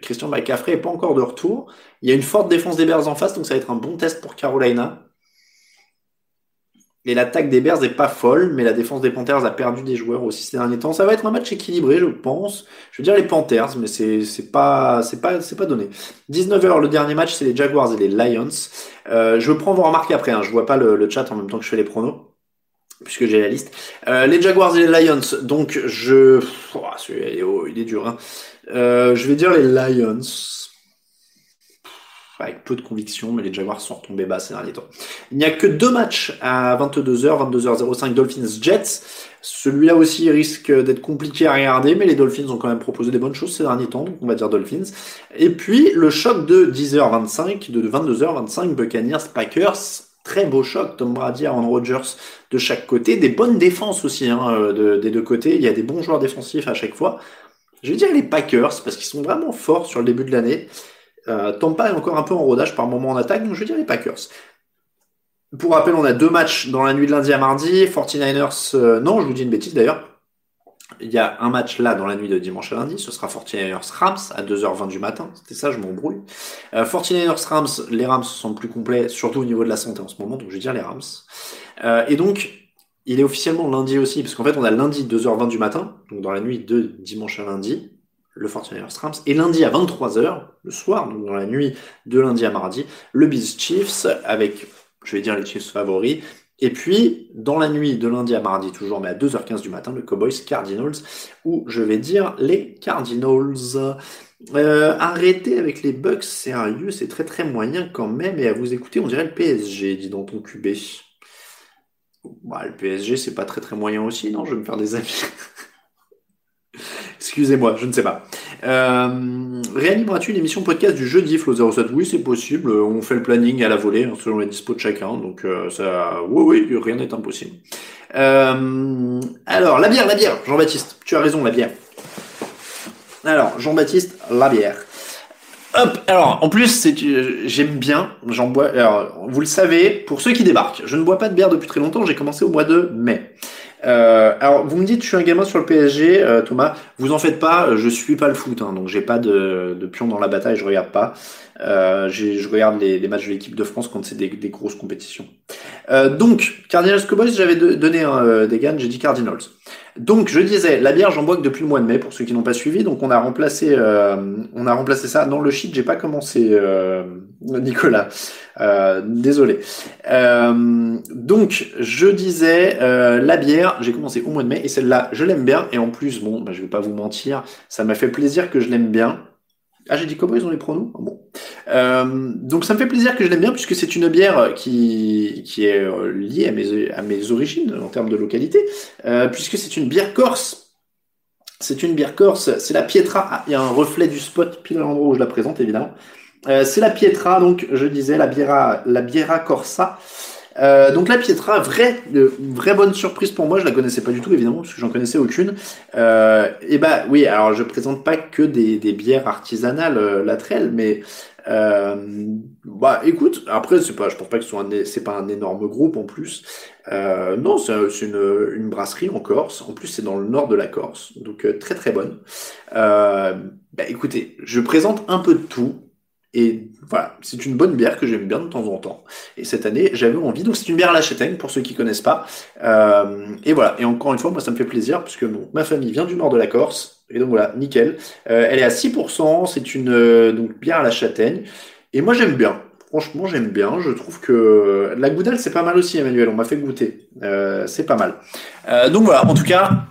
Christian McCaffrey est pas encore de retour. Il y a une forte défense des Bears en face, donc ça va être un bon test pour Carolina. Et l'attaque des Bears n'est pas folle, mais la défense des Panthers a perdu des joueurs aussi ces derniers temps. Ça va être un match équilibré, je pense. Je veux dire les Panthers, mais c'est c'est pas c'est pas c'est pas donné. 19h le dernier match, c'est les Jaguars et les Lions. Euh, je prends vos remarques après. Hein. Je vois pas le, chat en même temps que je fais les pronos puisque j'ai la liste. Euh, les Jaguars et les Lions. Donc je, oh, il est dur. Hein. Euh, je vais dire les Lions avec peu de conviction, mais les Jaguars sont retombés bas ces derniers temps. Il n'y a que deux matchs à 22h, 22h05 Dolphins-Jets. Celui-là aussi risque d'être compliqué à regarder, mais les Dolphins ont quand même proposé des bonnes choses ces derniers temps, donc on va dire Dolphins. Et puis le choc de 10h25, de 22h25 Buccaneers-Packers. Très beau choc, Tom Brady, Aaron Rodgers de chaque côté. Des bonnes défenses aussi hein, des deux côtés. Il y a des bons joueurs défensifs à chaque fois. Je vais dire les Packers parce qu'ils sont vraiment forts sur le début de l'année. Euh, Tampa est encore un peu en rodage par moment en attaque, donc je vais dire les Packers. Pour rappel, on a deux matchs dans la nuit de lundi à mardi. 49ers, euh, non, je vous dis une bêtise d'ailleurs. Il y a un match là dans la nuit de dimanche à lundi. Ce sera 49ers Rams à 2h20 du matin. C'était ça, je m'embrouille. Euh, 49ers Rams, les Rams sont plus complets, surtout au niveau de la santé en ce moment, donc je vais dire les Rams. Euh, et donc, il est officiellement lundi aussi, parce qu'en fait, on a lundi 2h20 du matin, donc dans la nuit de dimanche à lundi, le 49ers Rams, et lundi à 23h, le soir, donc dans la nuit de lundi à mardi, le Biz Chiefs avec, je vais dire les Chiefs favoris, et puis, dans la nuit de lundi à mardi, toujours, mais à 2h15 du matin, le Cowboys Cardinals, où je vais dire les Cardinals. Euh, arrêtez avec les Bucks, sérieux, c'est très très moyen quand même, et à vous écouter, on dirait le PSG, dit dans ton QB. Bah, le PSG, c'est pas très très moyen aussi, non? Je vais me faire des amis. Excusez-moi, je ne sais pas. Euh, réanimeras-tu une émission podcast du jeudi, Flo 07 Oui, c'est possible. On fait le planning à la volée, hein, selon les dispos de chacun. Donc, euh, ça, oui, oui, rien n'est impossible. Euh, alors, la bière, la bière, Jean-Baptiste. Tu as raison, la bière. Alors, Jean-Baptiste, la bière. Hop, alors en plus c'est j'aime bien, j'en bois. Vous le savez, pour ceux qui débarquent, je ne bois pas de bière depuis très longtemps. J'ai commencé au mois de mai. Euh, alors, vous me dites, je suis un gamin sur le PSG, euh, Thomas. Vous en faites pas, je suis pas le foot, hein, donc j'ai pas de, de, pion dans la bataille, je regarde pas. Euh, je regarde les, les, matchs de l'équipe de France quand c'est des, des, grosses compétitions. Euh, donc, Cardinals Cowboys, j'avais donné un des GAN, j'ai dit Cardinals. Donc, je disais, la bière, j'en bois que depuis le mois de mai, pour ceux qui n'ont pas suivi. Donc, on a remplacé, on a remplacé ça. Dans le shit, j'ai pas commencé, Nicolas. désolé. donc, je disais, la bière, j'ai commencé au mois de mai, et celle-là, je l'aime bien. Et en plus, bon, bah, je vais pas vous mentir, ça m'a fait plaisir que je l'aime bien. Ah, j'ai dit comment ils ont les pronoms Bon. Euh, donc ça me fait plaisir que je l'aime bien puisque c'est une bière qui, qui est euh, liée à mes, à mes origines en termes de localité, euh, puisque c'est une bière corse. C'est une bière corse, c'est la Pietra. Ah, il y a un reflet du spot pile à l'endroit où je la présente évidemment. Euh, c'est la Pietra, donc je disais la Biera, la Biera Corsa. Euh, donc la Pietra, vraie, euh, vraie bonne surprise pour moi. Je la connaissais pas du tout évidemment parce que j'en connaissais aucune. Euh, et bah oui, alors je présente pas que des, des bières artisanales euh, latrelles, mais euh, bah écoute, après c'est pas, je pense pas que ce soit c'est pas un énorme groupe en plus. Non, c'est une, une brasserie en Corse. En plus, c'est dans le nord de la Corse, donc très très bonne. bah écoutez, je présente un peu de tout. Et voilà, c'est une bonne bière que j'aime bien de temps en temps. Et cette année, j'avais envie. Donc c'est une bière à la châtaigne pour ceux qui connaissent pas. Euh, et voilà. Et encore une fois, moi ça me fait plaisir puisque bon, ma famille vient du nord de la Corse. Et donc voilà, nickel. Euh, elle est à 6%. C'est une euh, donc bière à la châtaigne. Et moi j'aime bien. Franchement, j'aime bien. Je trouve que la goudale c'est pas mal aussi, Emmanuel. On m'a fait goûter. Euh, c'est pas mal. Euh, donc voilà. En tout cas,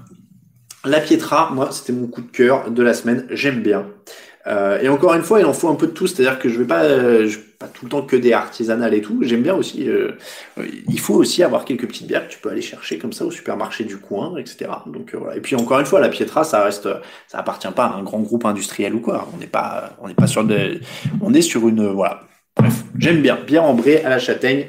la Pietra, moi c'était mon coup de cœur de la semaine. J'aime bien. Euh, et encore une fois, il en faut un peu de tout, c'est-à-dire que je vais pas, euh, je, pas tout le temps que des artisanales et tout. J'aime bien aussi. Euh, il faut aussi avoir quelques petites bières que tu peux aller chercher comme ça au supermarché du coin, etc. Donc euh, voilà. Et puis encore une fois, la Pietra, ça reste, ça appartient pas à un grand groupe industriel ou quoi. On n'est pas, on n'est pas sur de, on est sur une, voilà. Bref, j'aime bien. Bière ambrée à la châtaigne.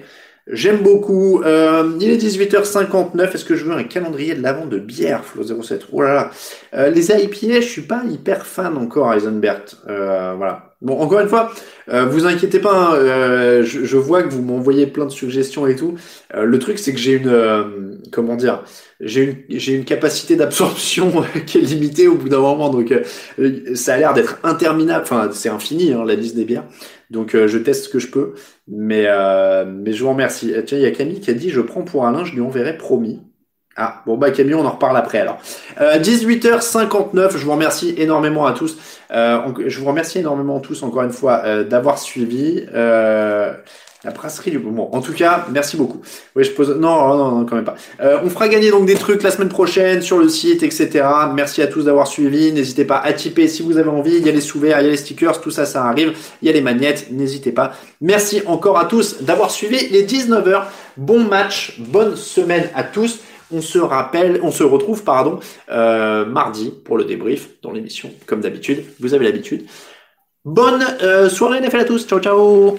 J'aime beaucoup. Euh, il est 18h59. Est-ce que je veux un calendrier de l'avant de bière, Flo 07 Oh là là. Euh, les IPA, je suis pas hyper fan encore, Eisenberg. Euh, voilà. Bon, encore une fois, euh, vous inquiétez pas. Hein, je, je, vois que vous m'envoyez plein de suggestions et tout. le truc, c'est que j'ai une, comment dire, j'ai une, j'ai une capacité d'absorption qui est limitée au bout d'un moment. Donc, ça a l'air d'être interminable. Enfin, c'est infini hein, la liste des bières. Donc euh, je teste ce que je peux, mais, euh, mais je vous remercie. Tiens, il y a Camille qui a dit je prends pour Alain, je lui enverrai promis. Ah, bon bah Camille, on en reparle après alors. Euh, 18h59, je vous remercie énormément à tous. Euh, je vous remercie énormément tous encore une fois euh, d'avoir suivi. La brasserie du Bon, en tout cas, merci beaucoup. Oui, je pose. Non, non, non, quand même pas. Euh, on fera gagner donc des trucs la semaine prochaine sur le site, etc. Merci à tous d'avoir suivi. N'hésitez pas à typer si vous avez envie. Il y a les sous-verts, il y a les stickers, tout ça, ça arrive. Il y a les magnettes. N'hésitez pas. Merci encore à tous d'avoir suivi les 19h. Bon match, bonne semaine à tous. On se rappelle, on se retrouve, pardon, euh, mardi pour le débrief dans l'émission, comme d'habitude. Vous avez l'habitude. Bonne euh, soirée NFL à tous. Ciao, ciao.